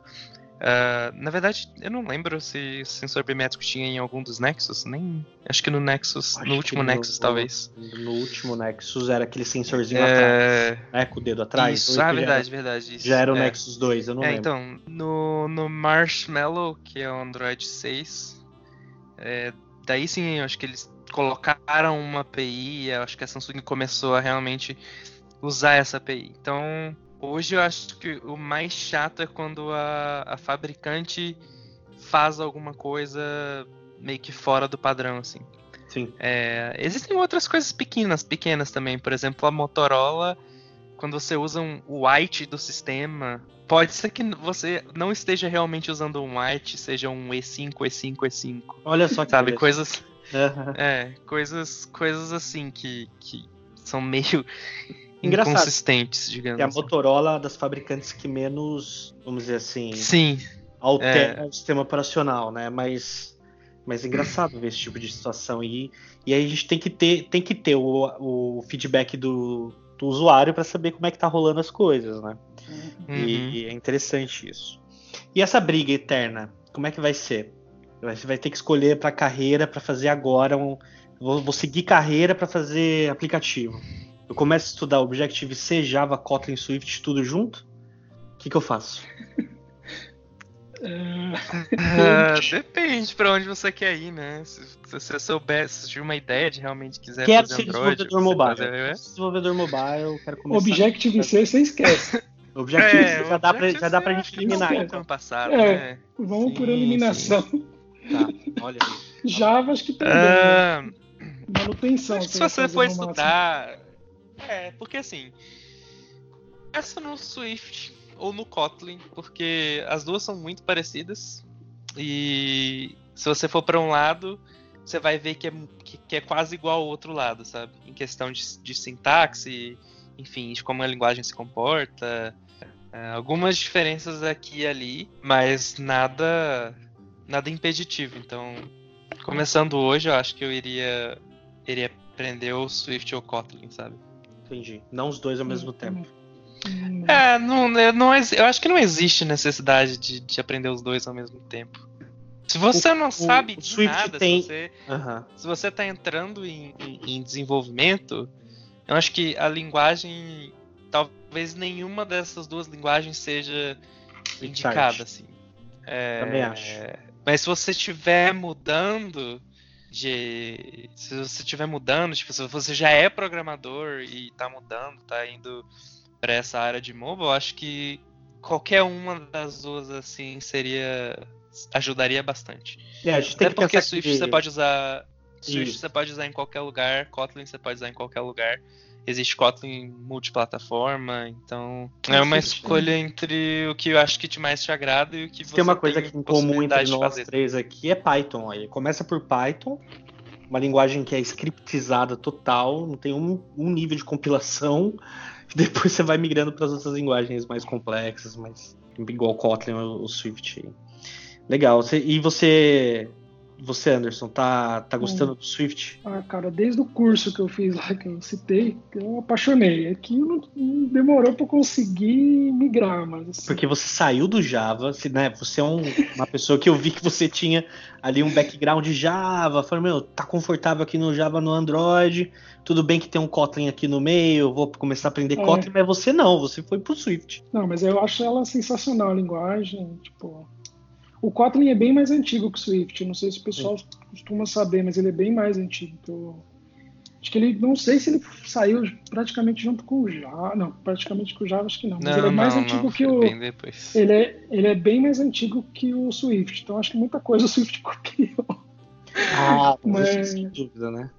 ah, na verdade, eu não lembro se sensor biométrico tinha em algum dos Nexus, nem acho que no Nexus, Acho no último Nexus talvez. No último Nexus era aquele sensorzinho atrás, É, né? Com o dedo atrás. isso, ah, verdade, era- verdade. isso, Já era o é. Nexus 2, eu não É, lembro. então, no, no Marshmallow, que é o Android 6, é, daí sim, eu acho que eles colocaram uma API, eu acho que a Samsung começou a realmente usar essa API. Então, hoje eu acho que o mais chato é quando a, a fabricante faz alguma coisa meio que fora do padrão, assim. Sim. É, existem outras coisas pequenas, pequenas também. Por exemplo, a Motorola, quando você usa um white do sistema, pode ser que você não esteja realmente usando um white, seja um E5, E5, E5. Olha só que Sabe, coisas, é, coisas, coisas assim que, que são meio Engraçado. inconsistentes, digamos. Que a assim. Motorola é das fabricantes que menos, vamos dizer assim, Sim, altera É. o sistema operacional, né? Mas, mas é engraçado ver esse tipo de situação e, e aí a gente tem que ter, tem que ter o, o feedback do, do usuário para saber como é que tá rolando as coisas, né? uhum. E é interessante isso. E essa briga eterna, como é que vai ser? Você vai ter que escolher para carreira para fazer agora um, vou, vou seguir carreira para fazer aplicativo. Eu começo a estudar Objective-C, Java, Kotlin, Swift, tudo junto? O que, que eu faço? É, Ah, depende pra onde você quer ir, né? Se, se você souber, se tiver uma ideia de realmente quiser Quero fazer ser Android, desenvolvedor você mobile. fazer iOS. Desenvolvedor mobile, quero começar. Objective-C, você esquece. Objective É, já, dá pra, Objective-C já dá pra eu gente eliminar. é. Então. ano passado, É. né? Vamos por Sim, eliminação. Tá, olha aí. Java, acho que também. né? Ah, Manutenção. acho que se você for estudar. É, porque assim. Essa no Swift ou no Kotlin, porque as duas são muito parecidas. E se você for pra um lado, você vai ver que é, que, é quase igual ao outro lado, sabe? Em questão de, de sintaxe, enfim, de como a linguagem se comporta. É, algumas diferenças aqui e ali, mas nada nada impeditivo. Então, começando hoje, eu acho que eu iria iria aprender o Swift ou Kotlin, sabe? Entendi. Não os dois ao mesmo tempo. Hum, É, não, eu, não, eu acho que não existe necessidade de, de aprender os dois ao mesmo tempo. Se você não sabe o de Swift nada, tem- se você Aham. se você está entrando em, em- em desenvolvimento, eu acho que a linguagem, talvez nenhuma dessas duas linguagens seja indicada, assim. É, Também acho. Mas se você estiver mudando de, se você estiver mudando, tipo, se você já é programador e está mudando, está indo para essa área de mobile, eu acho que qualquer uma das duas assim seria ajudaria bastante. É, Até que porque Swift que... você pode usar. Swift Isso. você pode usar em qualquer lugar, Kotlin você pode usar em qualquer lugar. Existe Kotlin multiplataforma, então é uma Sim, sim. escolha entre o que eu acho que te mais te agrada e o que Se você tem uma coisa que em comum entre nós fazer. três aqui é Python. Aí começa por Python, uma linguagem que é scriptizada total, não tem um, um nível de compilação. E depois você vai migrando para as outras linguagens mais complexas, mas igual Kotlin ou o Swift. Legal. E você, você Anderson, tá, tá gostando do Swift? Ah, cara, desde o curso que eu fiz lá, que eu citei, eu apaixonei. Aqui não, não demorou pra eu conseguir migrar, mas assim, Porque você saiu do Java, né? Você é um- uma pessoa que eu vi que você tinha ali um background de Java. Falei, meu, tá confortável aqui no Java no Android. Tudo bem que tem um Kotlin aqui no meio, vou começar a aprender É. Kotlin, mas você não, você foi pro Swift. Não, mas eu acho ela sensacional a linguagem. Tipo, o Kotlin é bem mais antigo que o Swift. Não sei se o pessoal costuma saber, mas ele é bem mais antigo que o, Acho que ele, não sei se ele saiu praticamente junto com o Java. Não, praticamente com o Java, acho que não. Mas ele é mais não, antigo não, que o. Bem depois. Ele é, ele é bem mais antigo que o Swift. Então acho que muita coisa o Swift copiou. Ah, Mas- sem dúvida, né?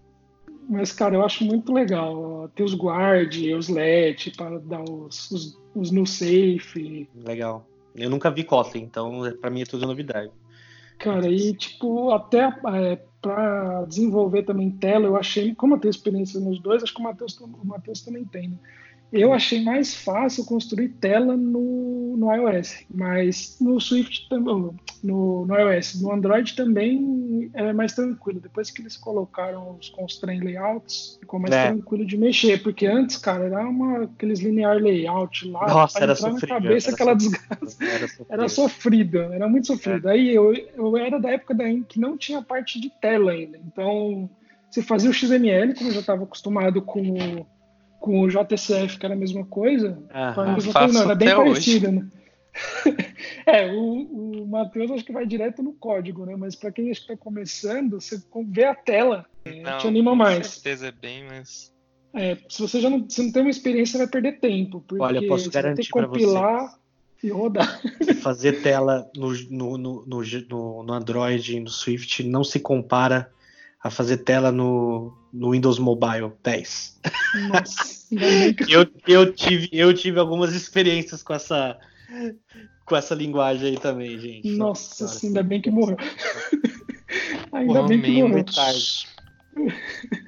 Mas, cara, eu acho muito legal. ó, Ter os guard, os let para dar os, os, os no safe. Legal. Eu nunca vi Kotlin, então pra mim é tudo novidade. Cara, e tipo, até é, para desenvolver também tela, eu achei, como eu tenho experiência nos dois, acho que o Matheus, o Matheus também tem, né? Eu achei mais fácil construir tela no, no iOS, mas no Swift também, no, no iOS, no Android também é mais tranquilo. Depois que eles colocaram os constraint layouts, ficou mais É. tranquilo de mexer, porque antes, cara, era uma, aqueles linear layout lá, Nossa, era entrar na cabeça era aquela sofrível. desgraça. Era sofrido. Era sofrido, era muito sofrido. Aí eu, eu era da época da que não tinha parte de tela ainda. Então, você fazia o XML, como eu já estava acostumado com o, com o JCF, que era a mesma coisa. A mesma faço coisa, não, era bem hoje. parecida, né? é, o, o Matheus acho que vai direto no código, né? Mas para quem está começando, você vê a tela, Não, te anima com mais. certeza é bem, mas. É, se você já não, se não tem uma experiência, você vai perder tempo. Porque Olha, eu posso garantir que pra você. compilar e rodar. Fazer tela no, no, no, no, no- no Android e no Swift não se compara a fazer tela no, no Windows Mobile 10. Nossa, ainda bem que Eu, eu, tive, eu tive algumas experiências com essa, com essa linguagem aí também, gente. Nossa, assim, ainda bem que morreu. Ainda bem que morreu. muito tarde.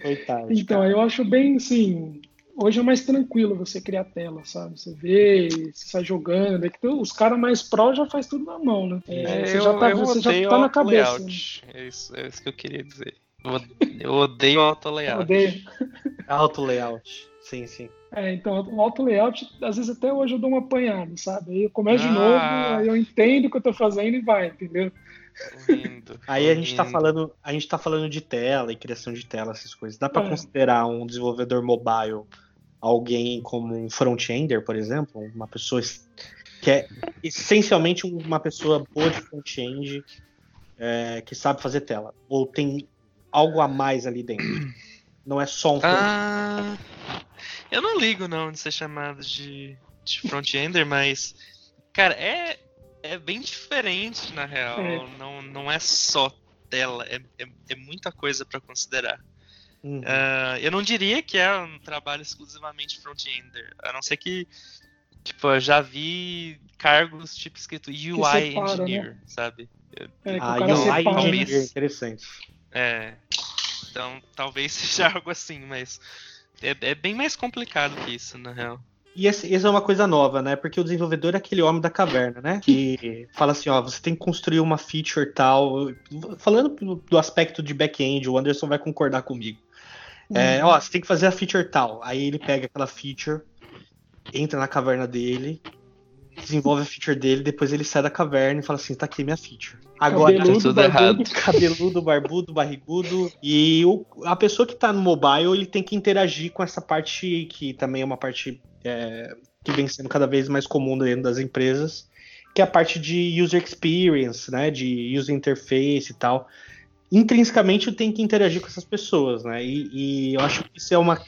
Coitado. Então, cara. eu acho bem, assim, hoje é mais tranquilo você criar tela, sabe? Você vê, você sai jogando. É que os caras mais pró já faz tudo na mão, né? É, É, você eu, já tá, eu você já tá na cabeça. layout. É isso, é isso que eu queria dizer. Eu odeio- auto layout. Odeio. Auto layout. Sim, sim. É, então, o auto layout, às vezes até hoje eu dou uma apanhada, sabe? Aí eu começo de Ah. novo, aí eu entendo o que eu tô fazendo e vai, entendeu? Lindo, Aí a gente tá lindo. falando, a gente tá falando de tela e criação de tela, essas coisas. Dá pra É. considerar um desenvolvedor mobile alguém como um front-ender, por exemplo, uma pessoa es- que é essencialmente uma pessoa boa de front-end é, que sabe fazer tela, ou tem algo a mais ali dentro. Não é só um Ah, eu não ligo não de ser chamado de, de front-ender, mas cara, é, é bem diferente na real. É. Não, não é só tela, é, é, é muita coisa pra considerar. Uhum. Ah, eu não diria que é um trabalho exclusivamente front-ender, a não ser que tipo, eu já vi cargos tipo escrito UI separa, Engineer, sabe? É, Ah, UI separa. né? engineer, interessante. É. Então, talvez seja algo assim, mas é, é bem mais complicado que isso, na real. E essa é uma coisa nova, né? Porque o desenvolvedor é aquele homem da caverna, né? Que fala assim, ó, você tem que construir uma feature tal. Falando do- do aspecto de back-end, o Anderson vai concordar comigo. É, ó, você tem que fazer a feature tal. Aí ele pega aquela feature, entra na caverna dele, desenvolve a feature dele, depois ele sai da caverna e fala assim, tá aqui minha feature. Agora Cabeludo, tudo barbudo. errado. cabeludo, barbudo, barrigudo. E o- a pessoa que tá no mobile, ele tem que interagir com essa parte que também é uma parte é, que vem sendo cada vez mais comum dentro das empresas, que é a parte de user experience, né? De user interface e tal. Intrinsecamente eu tenho que interagir com essas pessoas, né? E, e eu acho que isso é uma.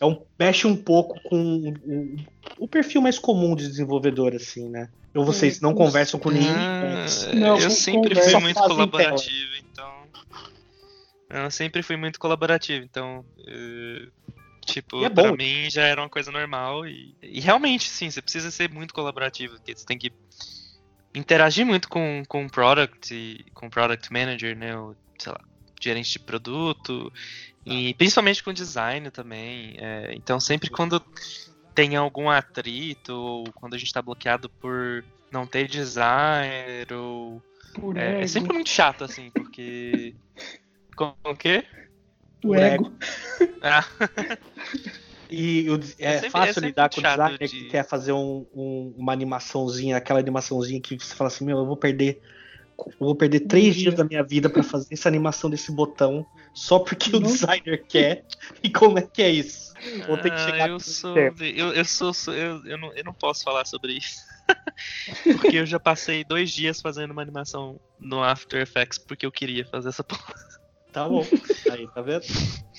É um, mexe um pouco com o, o perfil mais comum de desenvolvedor, assim, né? Ou vocês não É, conversam com ninguém. Ah. Não, eu sempre conversa, fui muito colaborativo, então. Eu sempre fui muito colaborativo, então. eh, tipo, E é pra mim já era uma coisa normal. E, e realmente, sim, você precisa ser muito colaborativo, porque você tem que interagir muito com, com o product, e, com o product manager, né? O, sei lá, gerente de produto. E principalmente com design também. é, então sempre quando tem algum atrito, ou quando a gente tá bloqueado por não ter designer, ou. É, é sempre muito chato, assim, porque. Com o quê? O ego. Ah, E o- é, sempre- é fácil sempre lidar com o designer de- que quer fazer um- um- uma animaçãozinha, aquela animaçãozinha que você fala assim, meu, eu vou perder. Eu vou perder três dia. dias da minha vida pra fazer essa animação desse botão só porque o designer quer. E como é que é isso? Vou ter que ah, chegar eu no sou. Eu, eu sou. sou- Eu, eu, não, eu não posso falar sobre isso. porque eu já passei dois dias fazendo uma animação no After Effects porque eu queria fazer essa porra. Tá bom. Aí, tá vendo?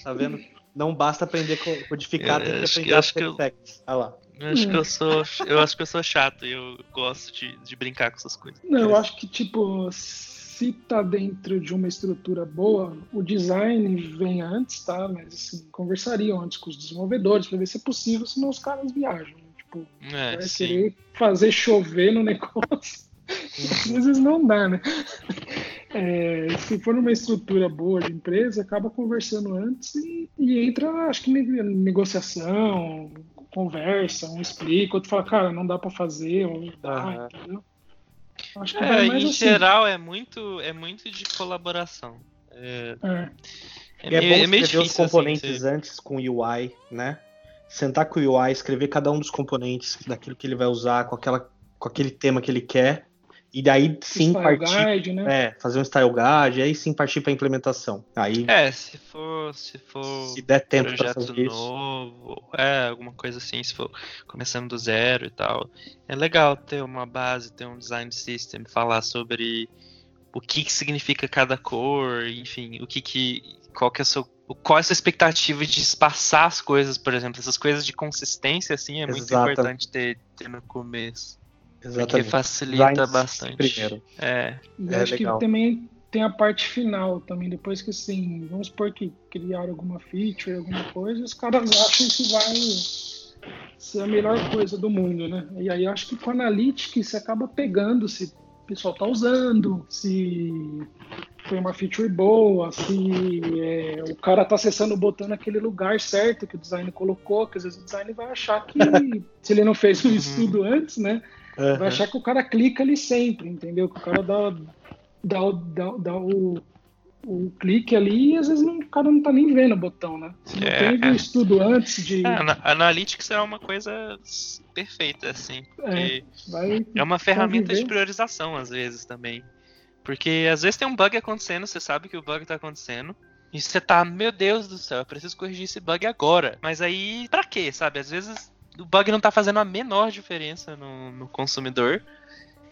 Tá vendo? Não basta aprender a codificar, Eu tem que que- aprender eu- After Effects. Olha lá. Eu acho que eu sou. Eu acho que eu sou chato e eu gosto de, de brincar com essas coisas. Não, eu acho que, tipo, se tá dentro de uma estrutura boa, o design vem antes, tá? Mas, assim, conversariam antes com os desenvolvedores pra ver se é possível, senão os caras viajam. né? Tipo, É, vai sim. querer fazer chover no negócio. Às vezes não dá, né? É, se for numa estrutura boa de empresa, acaba conversando antes e, e entra, acho que, ne- negociação, conversa, um explica, outro fala, cara, não dá pra fazer, ou dá, entendeu? Acho que É, mais em assim. geral é muito, é muito de colaboração. É, É. E é, meio- bom é escrever os difícil, assim, componentes você- antes com o UI, né? Sentar com o UI, escrever cada um dos componentes daquilo que ele vai usar, com, aquela, com aquele tema que ele quer, e daí sim Style partir. guide, né? É, fazer um style guide, e aí sim partir para implementação. Aí, É, se for, se for se der tempo para projeto fazer isso. novo, é, alguma coisa assim, se for começando do zero e tal. É legal ter uma base, ter um design system, falar sobre o que, que significa cada cor, enfim, o que que. Qual que é a sua. Qual é a sua expectativa de espaçar as coisas, por exemplo? Essas coisas de consistência, assim, é muito importante ter, ter no começo. Porque Exatamente. facilita Design bastante. Primeiro. É. E É acho legal. que também tem a parte final também, depois que assim, vamos supor que criaram alguma feature, alguma coisa, os caras acham que vai ser a melhor coisa do mundo, né? E aí eu acho que com a Analytics você acaba pegando se o pessoal tá usando, se foi uma feature boa, se é, o cara tá acessando o botão naquele lugar certo que o design colocou, que às vezes o design vai achar que, se ele não fez o estudo antes, né? Aham. vai achar que o cara clica ali sempre, entendeu? Que o cara dá, dá, o- dá, dá o, o clique ali e às vezes não- o cara não tá nem vendo o botão, né? Se não É. teve o estudo antes de. É, ana- Analytics é uma coisa perfeita, assim. Vai, É uma ferramenta de conviver. priorização, às vezes, também. Porque às vezes tem um bug acontecendo, você sabe que o bug tá acontecendo. E você tá, meu Deus do céu, eu preciso corrigir esse bug agora. Mas aí, pra quê, sabe? Às vezes o bug não tá fazendo a menor diferença no, no consumidor.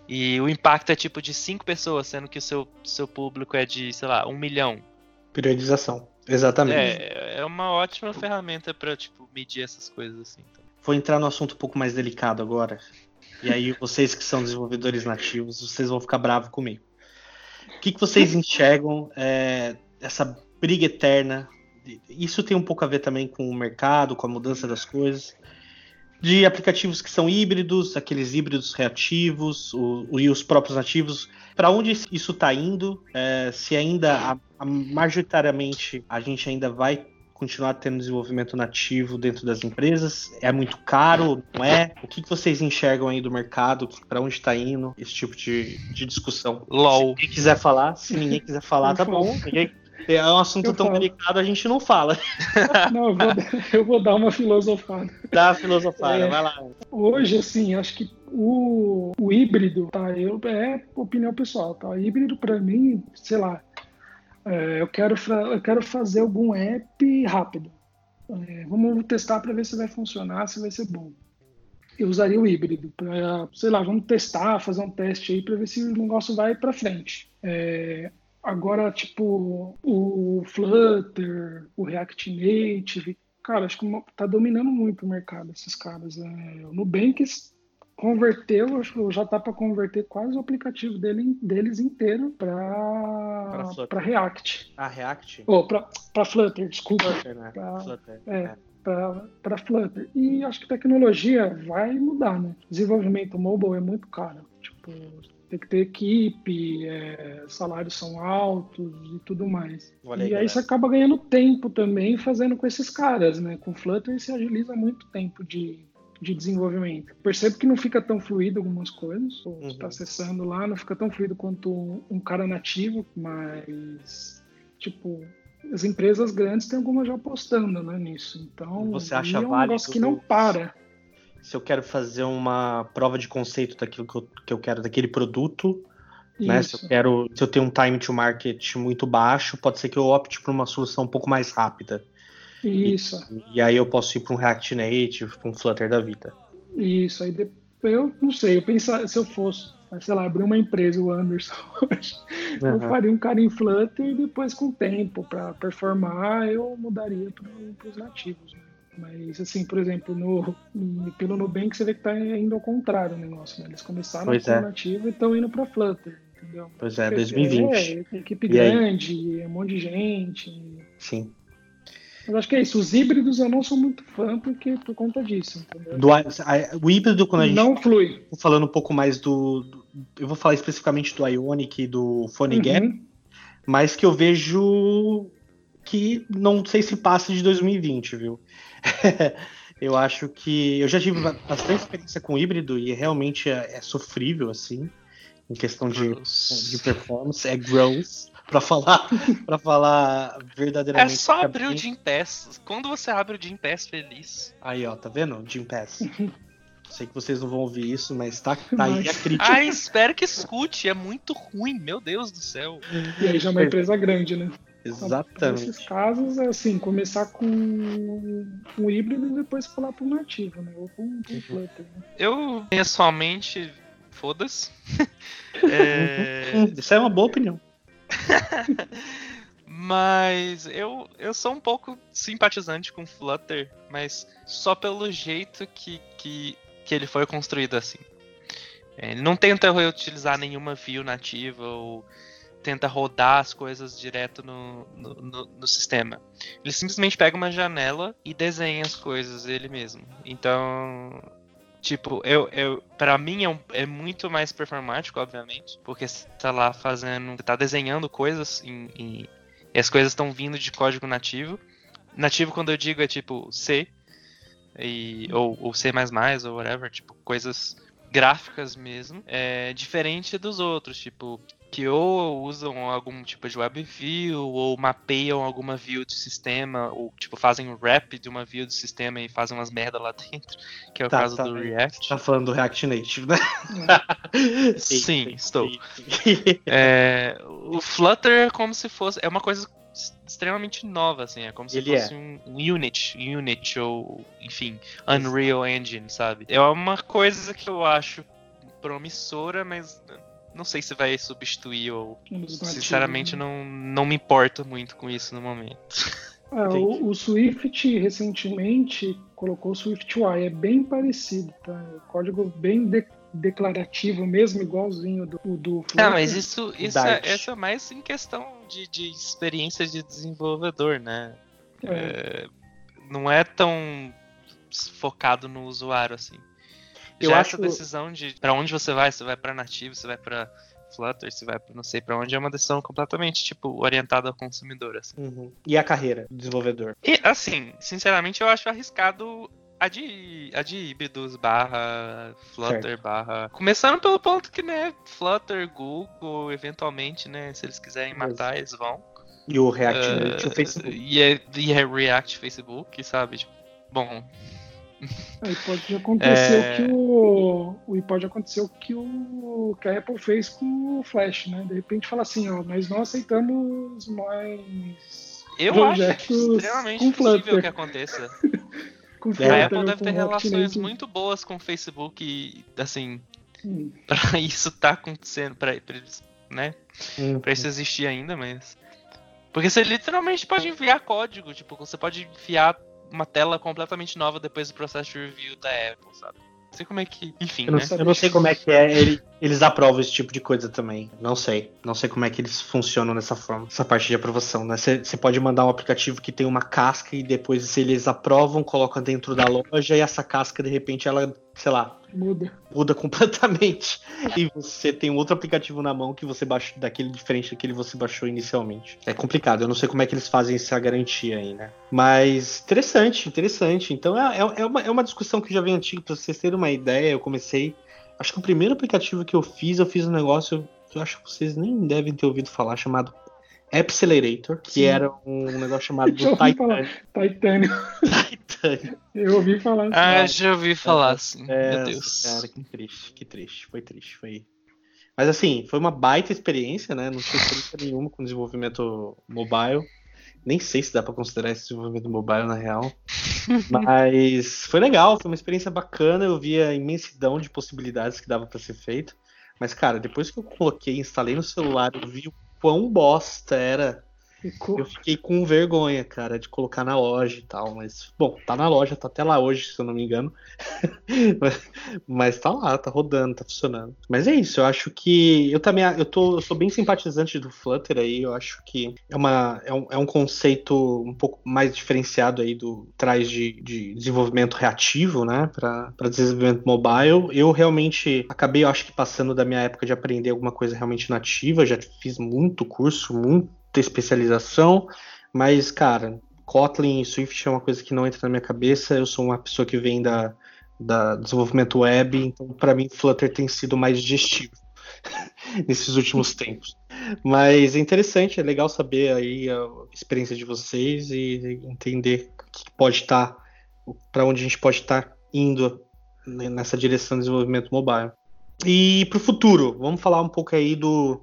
E o impacto é tipo de 5 pessoas, sendo que o seu, seu público é de, sei lá, 1 milhão. Priorização. Exatamente. É, é uma ótima ferramenta pra, tipo, medir essas coisas assim. Vou entrar no assunto um pouco mais delicado agora. E aí, vocês que são desenvolvedores nativos, vocês vão ficar bravos comigo. O que, que vocês enxergam é, essa briga eterna? Isso tem um pouco a ver também com o mercado, com a mudança das coisas. De aplicativos que são híbridos, aqueles híbridos reativos o- o- e os próprios nativos. Para onde isso está indo? É, se ainda, a- a- majoritariamente, a gente ainda vai continuar tendo desenvolvimento nativo dentro das empresas? É muito caro? Não é? O que, que vocês enxergam aí do mercado? Para onde está indo? Esse tipo de, de discussão. LOL. Se ninguém quiser falar, se ninguém quiser falar, tá bom. Ninguém- É um assunto Eu tão falo. delicado, a gente não fala. Não, eu vou, eu vou dar uma filosofada. Dá a filosofada, É. vai lá. Hoje, assim, acho que o, o híbrido, tá? Eu, é opinião pessoal, tá? O híbrido, pra mim, sei lá, é, eu, quero, eu quero fazer algum app rápido. É, vamos testar para ver se vai funcionar, se vai ser bom. Eu usaria o híbrido, pra, sei lá, vamos testar, fazer um teste aí para ver se o negócio vai para frente. É, agora, tipo, o Flutter, o React Native, cara, acho que tá dominando muito o mercado, esses caras. É, o Nubank converteu, acho que já tá para converter quase o aplicativo dele, deles inteiro para para React. A React? Ou para Flutter, desculpa. Flutter, né? Pra- Flutter. é. para Flutter. E acho que tecnologia vai mudar, né? Desenvolvimento mobile é muito caro. Tipo, tem que ter equipe, é, salários são altos e tudo mais. Olha aí, e aí galera. você acaba ganhando tempo também fazendo com esses caras, né? Com Flutter se agiliza muito tempo de, de desenvolvimento. Percebo que não fica tão fluido algumas coisas. Ou Você Uhum. está acessando lá, não fica tão fluido quanto um, cara nativo, mas tipo as empresas grandes têm algumas já apostando né, nisso. Então, Você acha é um válido negócio que não para. Se eu quero fazer uma prova de conceito daquilo que eu, que eu quero, daquele produto, né? Se eu quero, se eu tenho um time to market muito baixo, pode ser que eu opte por uma solução um pouco mais rápida. Isso, E aí eu posso ir para um React Native, para um Flutter da vida. isso. Aí eu não sei, eu pensar, se eu fosse sei lá, abrir uma empresa, o Anderson hoje, eu Aham. faria um cara em Flutter e depois, com o tempo, para performar, eu mudaria para os nativos. né? Mas, assim, por exemplo, no, no- pelo Nubank você vê que tá indo ao contrário o negócio, né? Eles começaram Pois com é. nativo e estão indo para Flutter, entendeu? Pois é, Porque, 2020. É, equipe E aí? grande, um monte de gente. Sim. Mas acho que é isso. Os híbridos eu não sou muito fã porque por conta disso, entendeu? Do, a- o híbrido, quando a gente Não flui. tá falando um pouco mais do, do- Eu vou falar especificamente do Ionic e do PhoneGap, Uhum. mas que eu vejo que não sei se passa de 2020, viu? eu acho que eu já tive ba- bastante experiência com híbrido e realmente é, é sofrível assim, em questão de, de performance, é gross para falar para falar É verdadeiramente. só abrir o. Jim Pass. Quando você abre o Jim Pass feliz. Aí, ó, tá vendo? Jim Pass. Sei que vocês não vão ouvir isso, mas tá, tá aí a crítica. Ai, espero que escute. É muito ruim, meu Deus do céu. E aí já é uma empresa grande, né? Então, Exatamente. Nesses casos, é assim, começar com um híbrido e depois pular pro nativo, né? Ou com Uhum. um Flutter. Né? Eu, pessoalmente, foda-se. É, Hum, Isso é uma boa opinião. Mas eu, eu sou um pouco simpatizante com Flutter, mas só pelo jeito que, que, que ele foi construído assim. É, Ele não tenta reutilizar nenhuma view nativa ou tenta rodar as coisas direto no, no, no- no sistema. Ele simplesmente pega uma janela e desenha as coisas ele mesmo. Então, tipo, eu, eu, pra mim é, um- é muito mais performático, obviamente, porque você tá lá fazendo, você tá desenhando coisas em- em, e as coisas estão vindo de código nativo. Nativo, quando eu digo, é tipo C, e, ou, ou C, ou whatever, tipo, coisas gráficas mesmo. É diferente dos outros, tipo, que ou usam algum tipo de web view, ou mapeiam alguma view do sistema, ou tipo, fazem um wrap de uma view do sistema e fazem umas merda lá dentro, que é o Tá, caso tá. do React. Tá falando do React Native, né? Sim, estou. É, o Flutter é como se fosse. É uma coisa extremamente nova, assim. É como se Ele fosse um, um Unity, Unity ou, enfim, Unreal Engine, sabe? É uma coisa que eu acho promissora, mas não sei se vai substituir ou. Sinceramente, né? não, não me importo muito com isso no momento. É, o, o Swift recentemente colocou o SwiftUI, é bem parecido, tá? É código bem de- declarativo mesmo, igualzinho do, o do Flutter. Ah, mas isso, isso é, é mais em questão de, de experiência de desenvolvedor, né? É, É, não é tão focado no usuário assim. Eu Já acho- essa decisão de pra onde você vai, você vai pra nativo, você vai pra Flutter, você vai pra não sei pra onde, é uma decisão completamente tipo orientada ao consumidor. Assim. Uhum. E a carreira do desenvolvedor? E assim, sinceramente, eu acho arriscado a de, a de híbridos barra Flutter barra. Começando pelo ponto que, né, Flutter, Google, eventualmente, né, se eles quiserem Mas- matar, eles vão. E o React Uh, o Facebook. E é, e é React Facebook, sabe? Tipo, bom, Aí pode acontecer É. o que o, o e pode acontecer o que o que a Apple fez com o Flash, né? De repente fala assim, ó, nós não aceitamos mais eu Projetos acho extremamente com possível Flutter. que aconteça. com É. A Flutter Apple deve ter relações muito boas com o Facebook e, assim, Hum. pra isso tá acontecendo, pra, pra eles, né? Uhum. Pra isso existir ainda, mas. Porque você literalmente pode enviar código, tipo, você pode enviar uma tela completamente nova depois do processo de review da Apple, sabe? Não sei como é que. Enfim, Eu não, né? eu não sei como é que é, ele- eles aprovam esse tipo de coisa também. Não sei. Não sei como é que eles funcionam nessa forma, essa parte de aprovação, né? Você pode mandar um aplicativo que tem uma casca e depois, se eles aprovam, coloca dentro da loja e essa casca, de repente, ela, sei lá, Muda. muda completamente. E você tem um outro aplicativo na mão que você baixa daquele diferente daquele que você baixou inicialmente. É complicado, eu não sei como é que eles fazem essa garantia aí, né? Mas interessante, interessante. Então é, é, é uma, é uma discussão que já vem antiga, pra vocês terem uma ideia, eu comecei. Acho que o primeiro aplicativo que eu fiz, eu fiz um negócio que eu acho que vocês nem devem ter ouvido falar, chamado Accelerator, que Sim. era um negócio chamado Já do Eu ouvi falar assim. Ah, já ouvi falar assim. É, Meu Deus. Cara, que triste, que triste. Foi triste, foi. Mas assim, foi uma baita experiência, né? Não tive experiência nenhuma com desenvolvimento mobile. Nem sei se dá pra considerar esse desenvolvimento mobile na real. Mas foi legal, foi uma experiência bacana. Eu vi a imensidão de possibilidades que dava pra ser feito. Mas, cara, depois que eu coloquei, instalei no celular, eu vi o quão bosta era. Ficou. Eu fiquei com vergonha, cara, de colocar na loja e tal. Mas, bom, tá na loja, tá até lá hoje, se eu não me engano. mas, mas tá lá, tá rodando, tá funcionando. Mas é isso, eu acho que. Eu também eu tô, eu sou bem simpatizante do Flutter aí. Eu acho que é, uma, é, um, é um conceito um pouco mais diferenciado aí do traz de, de desenvolvimento reativo, né? Para desenvolvimento mobile. Eu realmente acabei, eu acho que passando da minha época de aprender alguma coisa realmente nativa. Já fiz muito curso, muito muita especialização, mas, cara, Kotlin e Swift é uma coisa que não entra na minha cabeça. Eu sou uma pessoa que vem da, da desenvolvimento web, então para mim Flutter tem sido mais digestivo nesses últimos tempos. Mas é interessante, é legal saber aí a experiência de vocês e entender o que pode estar, para onde a gente pode estar indo nessa direção de desenvolvimento mobile. E para o futuro, vamos falar um pouco aí do,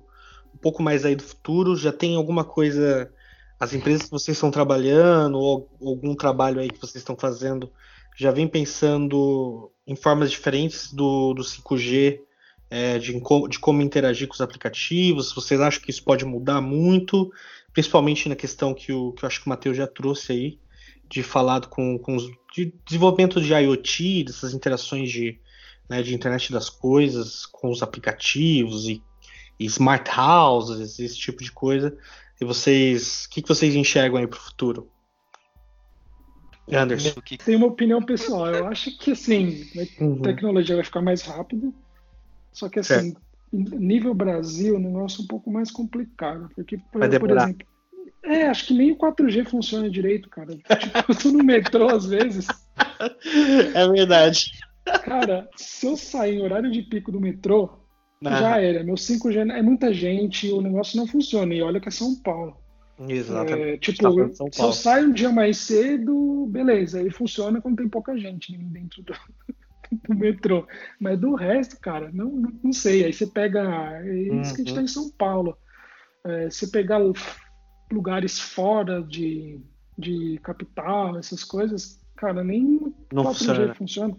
pouco mais aí do futuro? Já tem alguma coisa, as empresas que vocês estão trabalhando, ou algum trabalho aí que vocês estão fazendo, já vem pensando em formas diferentes do, do 5G, é, de, de como interagir com os aplicativos? Vocês acham que isso pode mudar muito? Principalmente na questão que, o, que eu acho que o Matheus já trouxe aí, de falado com, com os de desenvolvimento de IoT, dessas interações de, né, de internet das coisas com os aplicativos e smart houses, esse tipo de coisa. E vocês, o que, que vocês enxergam aí para o futuro? Anderson. Tem uma opinião pessoal. Eu acho que assim, a uhum. tecnologia vai ficar mais rápida. Só que assim, certo. nível Brasil, o negócio é um pouco mais complicado. Porque, por, por exemplo, é, acho que nem o 4G funciona direito, cara. Tipo, eu tô no metrô às vezes. É verdade. Cara, se eu sair em horário de pico do metrô, já era. Meu 5G é muita gente, o negócio não funciona. E olha que é São Paulo. Exatamente. É, tipo, se eu saio um dia mais cedo, beleza, ele funciona quando tem pouca gente dentro do, do metrô. Mas do resto, cara, não, não sei. Aí você pega. É isso que a gente tá em São Paulo. É, você pegar lugares fora de, de capital, essas coisas, cara, nem não 4G funciona. funciona.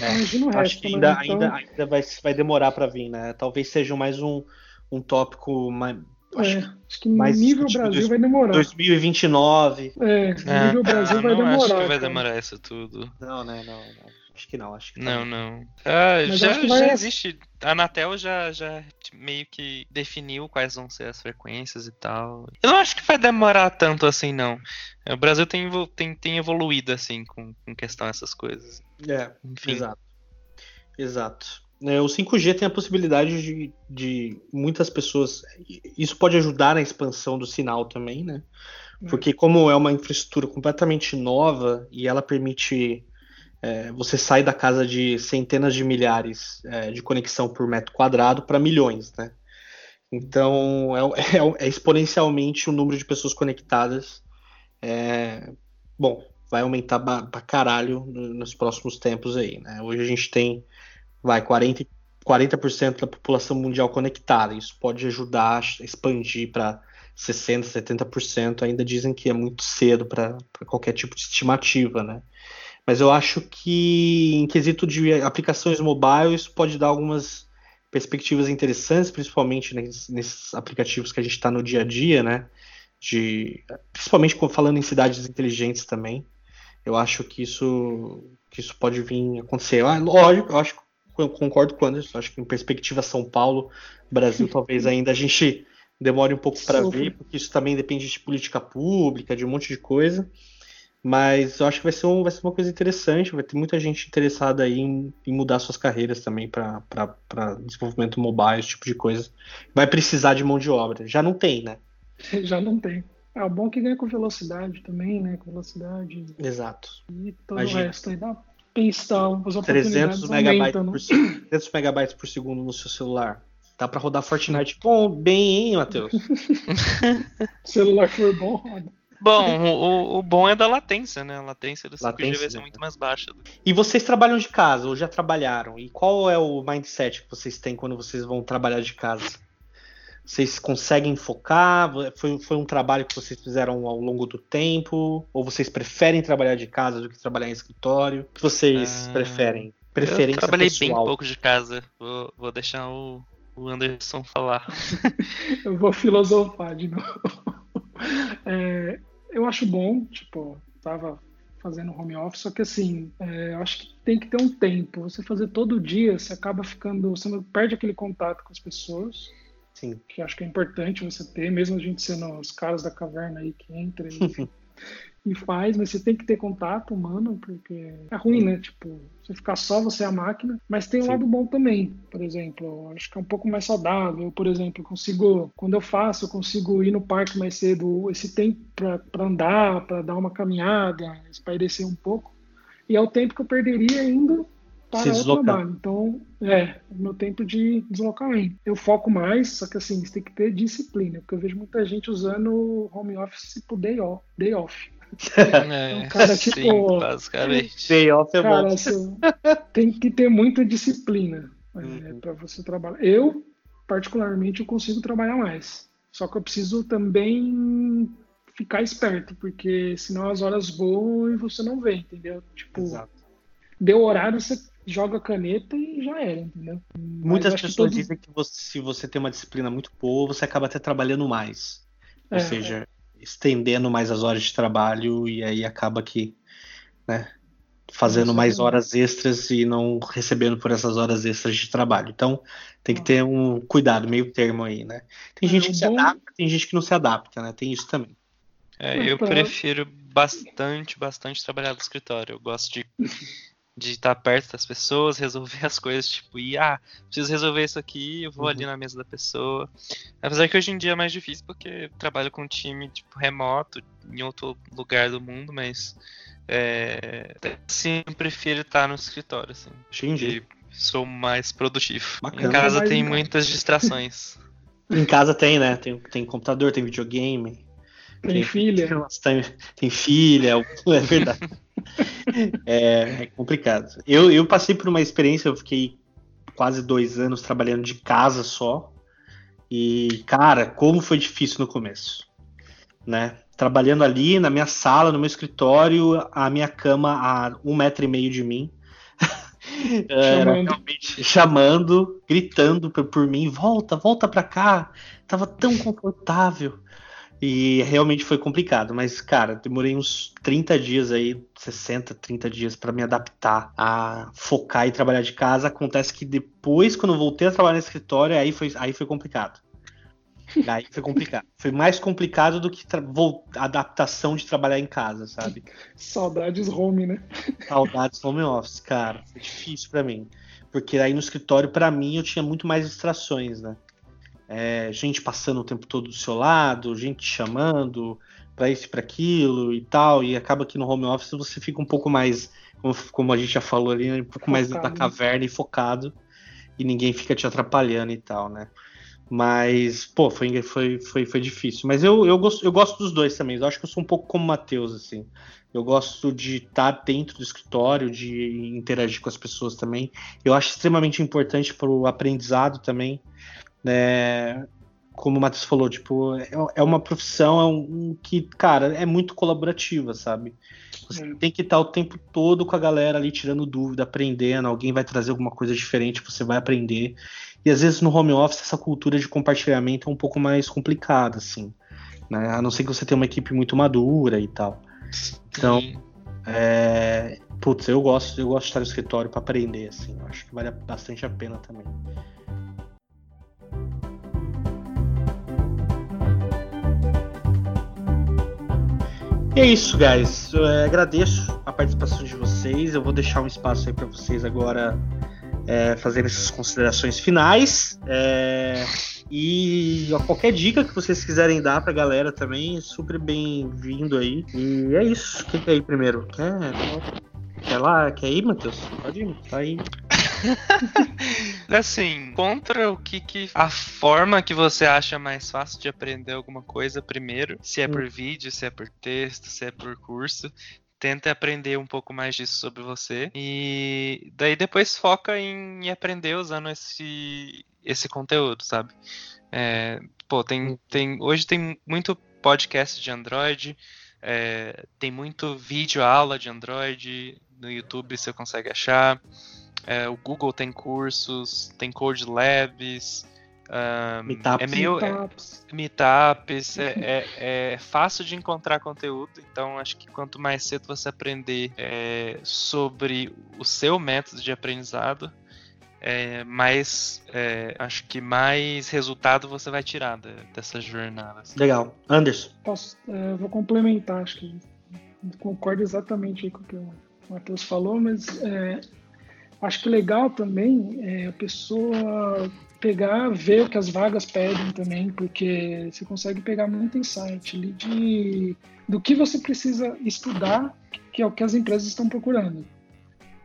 É, resto, acho que ainda, né? então... ainda, ainda vai, vai demorar para vir, né? Talvez seja mais um, um tópico mais. Acho, é, acho que mais nível Brasil dois, vai demorar. 2029. É, é nível Brasil ah, vai demorar. Acho que vai cara. demorar isso tudo. Não, né? Não, não. Acho que não, acho que não. Não, não. Ah, já, já vai... existe. A Anatel já, já meio que definiu quais vão ser as frequências e tal. Eu não acho que vai demorar tanto assim, não. O Brasil tem, tem, tem evoluído, assim, com, com questão dessas coisas. É, Enfim. exato. Exato. É, o 5G tem a possibilidade de, de muitas pessoas. Isso pode ajudar na expansão do sinal também, né? É. Porque, como é uma infraestrutura completamente nova e ela permite é, você sair da casa de centenas de milhares é, de conexão por metro quadrado para milhões, né? Então, é, é, é, exponencialmente o número de pessoas conectadas. É, bom, vai aumentar pra caralho nos próximos tempos aí, né? Hoje a gente tem, vai, 40, 40% da população mundial conectada. Isso pode ajudar a expandir para 60%, 70%. Ainda dizem que é muito cedo para qualquer tipo de estimativa, né? Mas eu acho que em quesito de aplicações mobile, isso pode dar algumas perspectivas interessantes, principalmente nesses, nesses aplicativos que a gente está no dia a dia, né? De, principalmente falando em cidades inteligentes também. Eu acho que isso, que isso pode vir a acontecer. Ah, lógico, eu acho eu concordo com o Anderson, acho que em perspectiva São Paulo, Brasil, talvez ainda a gente demore um pouco para ver, porque isso também depende de política pública, de um monte de coisa. Mas eu acho que vai ser, um, vai ser uma coisa interessante, vai ter muita gente interessada aí em, em mudar suas carreiras também para desenvolvimento mobile, esse tipo de coisa. Vai precisar de mão de obra. Já não tem, né? Já não tem. É o bom que ganha com velocidade também, né? Com velocidade. Exato. E todo Imagina. o resto aí dá pensar, as 300 megabytes, por, 300 megabytes por segundo no seu celular. Dá para rodar Fortnite bom, bem, hein, Matheus? celular for bom, roda. Bom, o, o, bom é da latência, né? A latência do 5G vai ser muito mais baixa. E vocês trabalham de casa, ou já trabalharam? E qual é o mindset que vocês têm quando vocês vão trabalhar de casa? Vocês conseguem focar? Foi, foi um trabalho que vocês fizeram ao longo do tempo? Ou vocês preferem trabalhar de casa do que trabalhar em escritório? O que vocês ah, preferem? Preferência eu trabalhei pessoal. bem pouco de casa. Vou, vou deixar o, o Anderson falar. eu vou filosofar de novo. É, eu acho bom, tipo, tava fazendo home office, só que assim, é, eu acho que tem que ter um tempo. Você fazer todo dia, você acaba ficando, você não perde aquele contato com as pessoas. Sim. Que acho que é importante você ter, mesmo a gente sendo os caras da caverna aí que entra e, e faz, mas você tem que ter contato humano, porque é ruim, né? Tipo, você ficar só você é a máquina, mas tem um Sim. lado bom também. Por exemplo, eu acho que é um pouco mais saudável. Eu, por exemplo, consigo, quando eu faço, eu consigo ir no parque mais cedo, esse tempo para andar, para dar uma caminhada, espairecer um pouco. E é o tempo que eu perderia indo para o trabalho. Então, é, o meu tempo de deslocamento. Eu foco mais, só que assim, você tem que ter disciplina, porque eu vejo muita gente usando home office por day off. Day off. É, cara, sim, tipo, basicamente. Day off é Cara, assim, tem que ter muita disciplina é, Uhum. para você trabalhar. Eu, particularmente, eu consigo trabalhar mais. Só que eu preciso também ficar esperto, porque senão as horas voam e você não vê, entendeu? Tipo, Exato. deu horário, você joga a caneta e já era, entendeu? Muitas acho que pessoas todo- dizem que você- se você tem uma disciplina muito boa, você acaba até trabalhando mais. Ou É, seja, estendendo mais as horas de trabalho e aí acaba que, né, fazendo mais horas extras e não recebendo por essas horas extras de trabalho. Então, tem que ter um cuidado, meio termo aí, né? Tem É, gente o que se adapta, tem gente que não se adapta, né? Tem isso também. É, eu prefiro bastante, bastante trabalhar no escritório. Eu gosto de de estar perto das pessoas, resolver as coisas, tipo, ir, ah, preciso resolver isso aqui, eu vou Uhum. ali na mesa da pessoa. Apesar que hoje em dia é mais difícil porque eu trabalho com um time tipo remoto em outro lugar do mundo, mas é, eu prefiro estar no escritório, assim. Entendi. E sou mais produtivo. Bacana. Em casa tem em casa. muitas distrações. Em casa tem, né? Tem, tem computador, tem videogame. Tem filha. Tem, tem filha, é verdade. É, é complicado. Eu, eu passei por uma experiência, eu fiquei quase dois anos trabalhando de casa só. E, cara, como foi difícil no começo. Né? Trabalhando ali na minha sala, no meu escritório, a minha cama a um metro e meio de mim. Era Chamando. chamando, gritando por, por mim, volta, volta pra cá. Tava tão confortável. E realmente foi complicado, mas cara, demorei uns 30 dias aí, 60, 30 dias pra me adaptar a focar e trabalhar de casa. Acontece que depois, quando eu voltei a trabalhar no escritório, aí foi, aí foi complicado. Aí foi complicado. Foi mais complicado do que a adaptação de trabalhar em casa, sabe? Saudades home, né? Saudades home office, cara. Foi difícil pra mim. Porque aí no escritório, pra mim, eu tinha muito mais distrações, né? É, gente passando o tempo todo do seu lado, gente te chamando pra isso e pra aquilo e tal. E acaba que no home office você fica um pouco mais, como, como a gente já falou ali, um pouco mais dentro da Focado. caverna e focado. E ninguém fica te atrapalhando e tal, né? Mas, pô, foi, foi, foi, foi difícil. Mas eu, eu, gosto, eu gosto dos dois também. Eu acho que eu sou um pouco como o Matheus, assim. Eu gosto de estar dentro do escritório, de interagir com as pessoas também. Eu acho extremamente importante para o aprendizado também. Né? Como o Matheus falou, tipo, é, é uma profissão é um, que, cara, é muito colaborativa, sabe? Você É. tem que estar o tempo todo com a galera ali tirando dúvida, aprendendo. Alguém vai trazer alguma coisa diferente, você vai aprender. E às vezes no home office essa cultura de compartilhamento é um pouco mais complicada, assim. Né? A não ser que você tenha uma equipe muito madura e tal. Então, Sim. é... Putz, eu gosto, eu gosto de estar no escritório para aprender, assim. Eu acho que vale bastante a pena também. E é isso, guys. Eu, é, agradeço a participação de vocês. Eu vou deixar um espaço aí para vocês agora é, fazerem essas considerações finais. É, e ó, qualquer dica que vocês quiserem dar pra galera também, é super bem-vindo aí. E é isso. Quem quer ir primeiro? Quer, quer lá? Quer ir, Matheus? Pode ir, tá aí. Assim, contra o que, que a forma que você acha mais fácil de aprender alguma coisa primeiro, se é por vídeo, se é por texto, se é por curso, tenta aprender um pouco mais disso sobre você e daí depois foca em aprender usando esse esse conteúdo, sabe? É, pô, tem, tem hoje tem muito podcast de Android, é, tem muito vídeo aula de Android no YouTube você consegue achar. É, o Google tem cursos, tem Code Labs, Ah, Meetups. é meio é, Meetups. meetups, é, é, é fácil de encontrar conteúdo, então acho que quanto mais cedo você aprender é, sobre o seu método de aprendizado, é, mais é, acho que mais resultado você vai tirar da- dessa jornada. assim. Legal. Anderson. Posso, é, eu vou complementar, acho que concordo exatamente aí com o que o Matheus falou, mas é, acho que legal também é a pessoa pegar, ver o que as vagas pedem também, porque você consegue pegar muito insight ali de, do que você precisa estudar, que é o que as empresas estão procurando.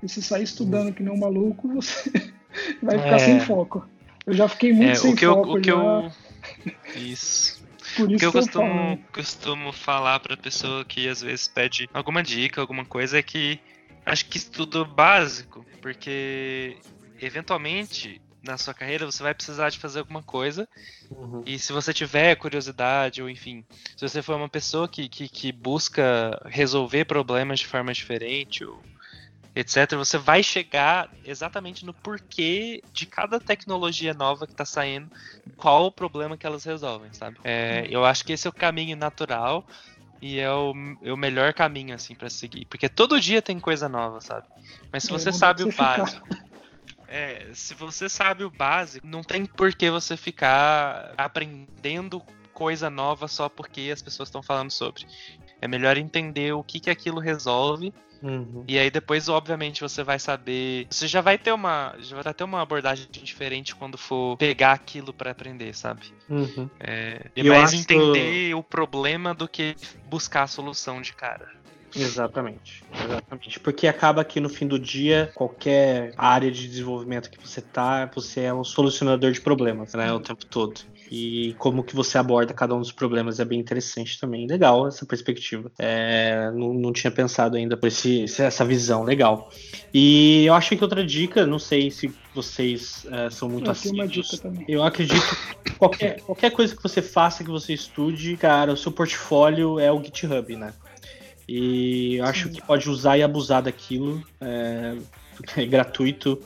E se sair estudando que nem um maluco, você vai ficar É. sem foco. Eu já fiquei muito É, sem o que eu, foco o que já, eu isso. por O isso que eu que eu costumo, falo. costumo falar pra pessoa que às vezes pede alguma dica, alguma coisa, é que acho que estudo básico, porque eventualmente na sua carreira você vai precisar de fazer alguma coisa e se você tiver curiosidade ou enfim, se você for uma pessoa que, que, que busca resolver problemas de forma diferente ou etc, você vai chegar exatamente no porquê de cada tecnologia nova que tá saindo, qual o problema que elas resolvem, sabe? É, eu acho que esse é o caminho natural e é o, é o melhor caminho, assim, pra seguir. Porque todo dia tem coisa nova, sabe? Mas se É, você dá sabe o ficar. básico. É, se você sabe o básico, não tem por que você ficar aprendendo coisa nova só porque as pessoas estão falando sobre. É melhor entender o que, que aquilo resolve Uhum. e aí depois, obviamente, você vai saber. Você já vai ter uma. Já vai ter uma abordagem diferente quando for pegar aquilo pra aprender, sabe? Uhum. É, é mais acho- entender o problema do que buscar a solução de cara. Exatamente, exatamente. Porque acaba que no fim do dia, qualquer área de desenvolvimento que você tá, você é um solucionador de problemas, né? O tempo todo. E como que você aborda cada um dos problemas é bem interessante também. Legal essa perspectiva. É, não, não tinha pensado ainda por esse, essa visão, legal. E eu acho que outra dica, não sei se vocês é, são muito Eu assíduos. também. Eu acredito que qualquer, qualquer coisa que você faça, que você estude, cara, o seu portfólio é o GitHub, né? E eu acho Sim. que pode usar e abusar daquilo. É, é gratuito.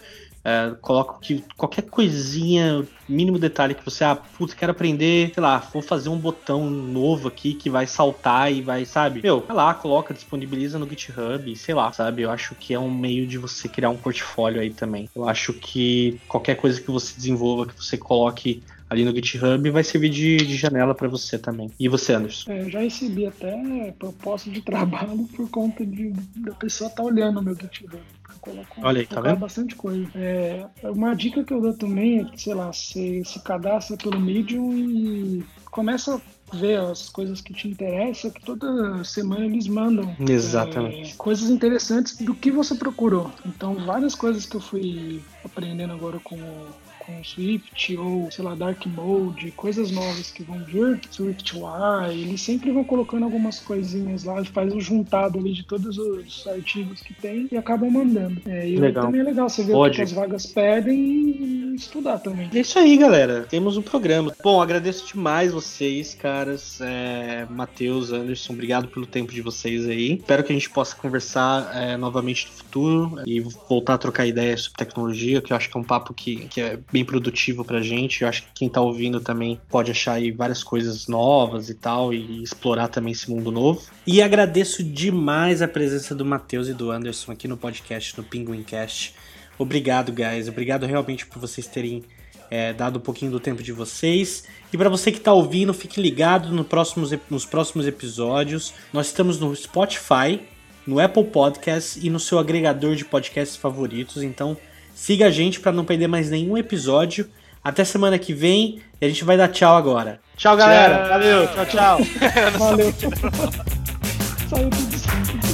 Coloca que qualquer coisinha, mínimo detalhe que você, ah, putz, quero aprender, sei lá, vou fazer um botão novo aqui que vai saltar e vai, sabe? Meu, vai lá, coloca, disponibiliza no GitHub, sei lá, sabe? Eu acho que é um meio de você criar um portfólio aí também. Eu acho que qualquer coisa que você desenvolva, que você coloque ali no GitHub, vai servir de, de janela pra você também. E você, Anderson? É, eu já recebi até proposta de trabalho por conta de, da pessoa estar olhando o meu GitHub. Eu coloco, Olha aí, tá vendo? bastante coisa. É, uma dica que eu dou também é que, sei lá, você se cadastra pelo Medium e começa a ver as coisas que te interessam, que toda semana eles mandam Exatamente. é, coisas interessantes do que você procurou. Então, várias coisas que eu fui aprendendo agora com o com o Swift ou, sei lá, Dark Mode, coisas novas que vão vir, SwiftUI, eles sempre vão colocando algumas coisinhas lá, faz um juntado ali de todos os artigos que tem e acabam mandando. É, e Legal. também é legal você ver o Pode. que as vagas pedem e estudar também. É isso aí, galera. Temos um programa. Bom, agradeço demais vocês, caras. É, Matheus, Anderson, obrigado pelo tempo de vocês aí. Espero que a gente possa conversar é, novamente no futuro e voltar a trocar ideias sobre tecnologia, que eu acho que é um papo que, que é bem produtivo pra gente. Eu acho que quem tá ouvindo também pode achar aí várias coisas novas e tal, e explorar também esse mundo novo. E agradeço demais a presença do Matheus e do Anderson aqui no podcast, no Pinguincast. Obrigado, guys. Obrigado realmente por vocês terem é, dado um pouquinho do tempo de vocês. E para você que tá ouvindo, fique ligado no próximos, nos próximos episódios. Nós estamos no Spotify, no Apple Podcasts e no seu agregador de podcasts favoritos. Então siga a gente para não perder mais nenhum episódio. Até semana que vem e a gente vai dar tchau agora. Tchau, galera. Valeu. Tchau, tchau. Valeu. Saiu tudo.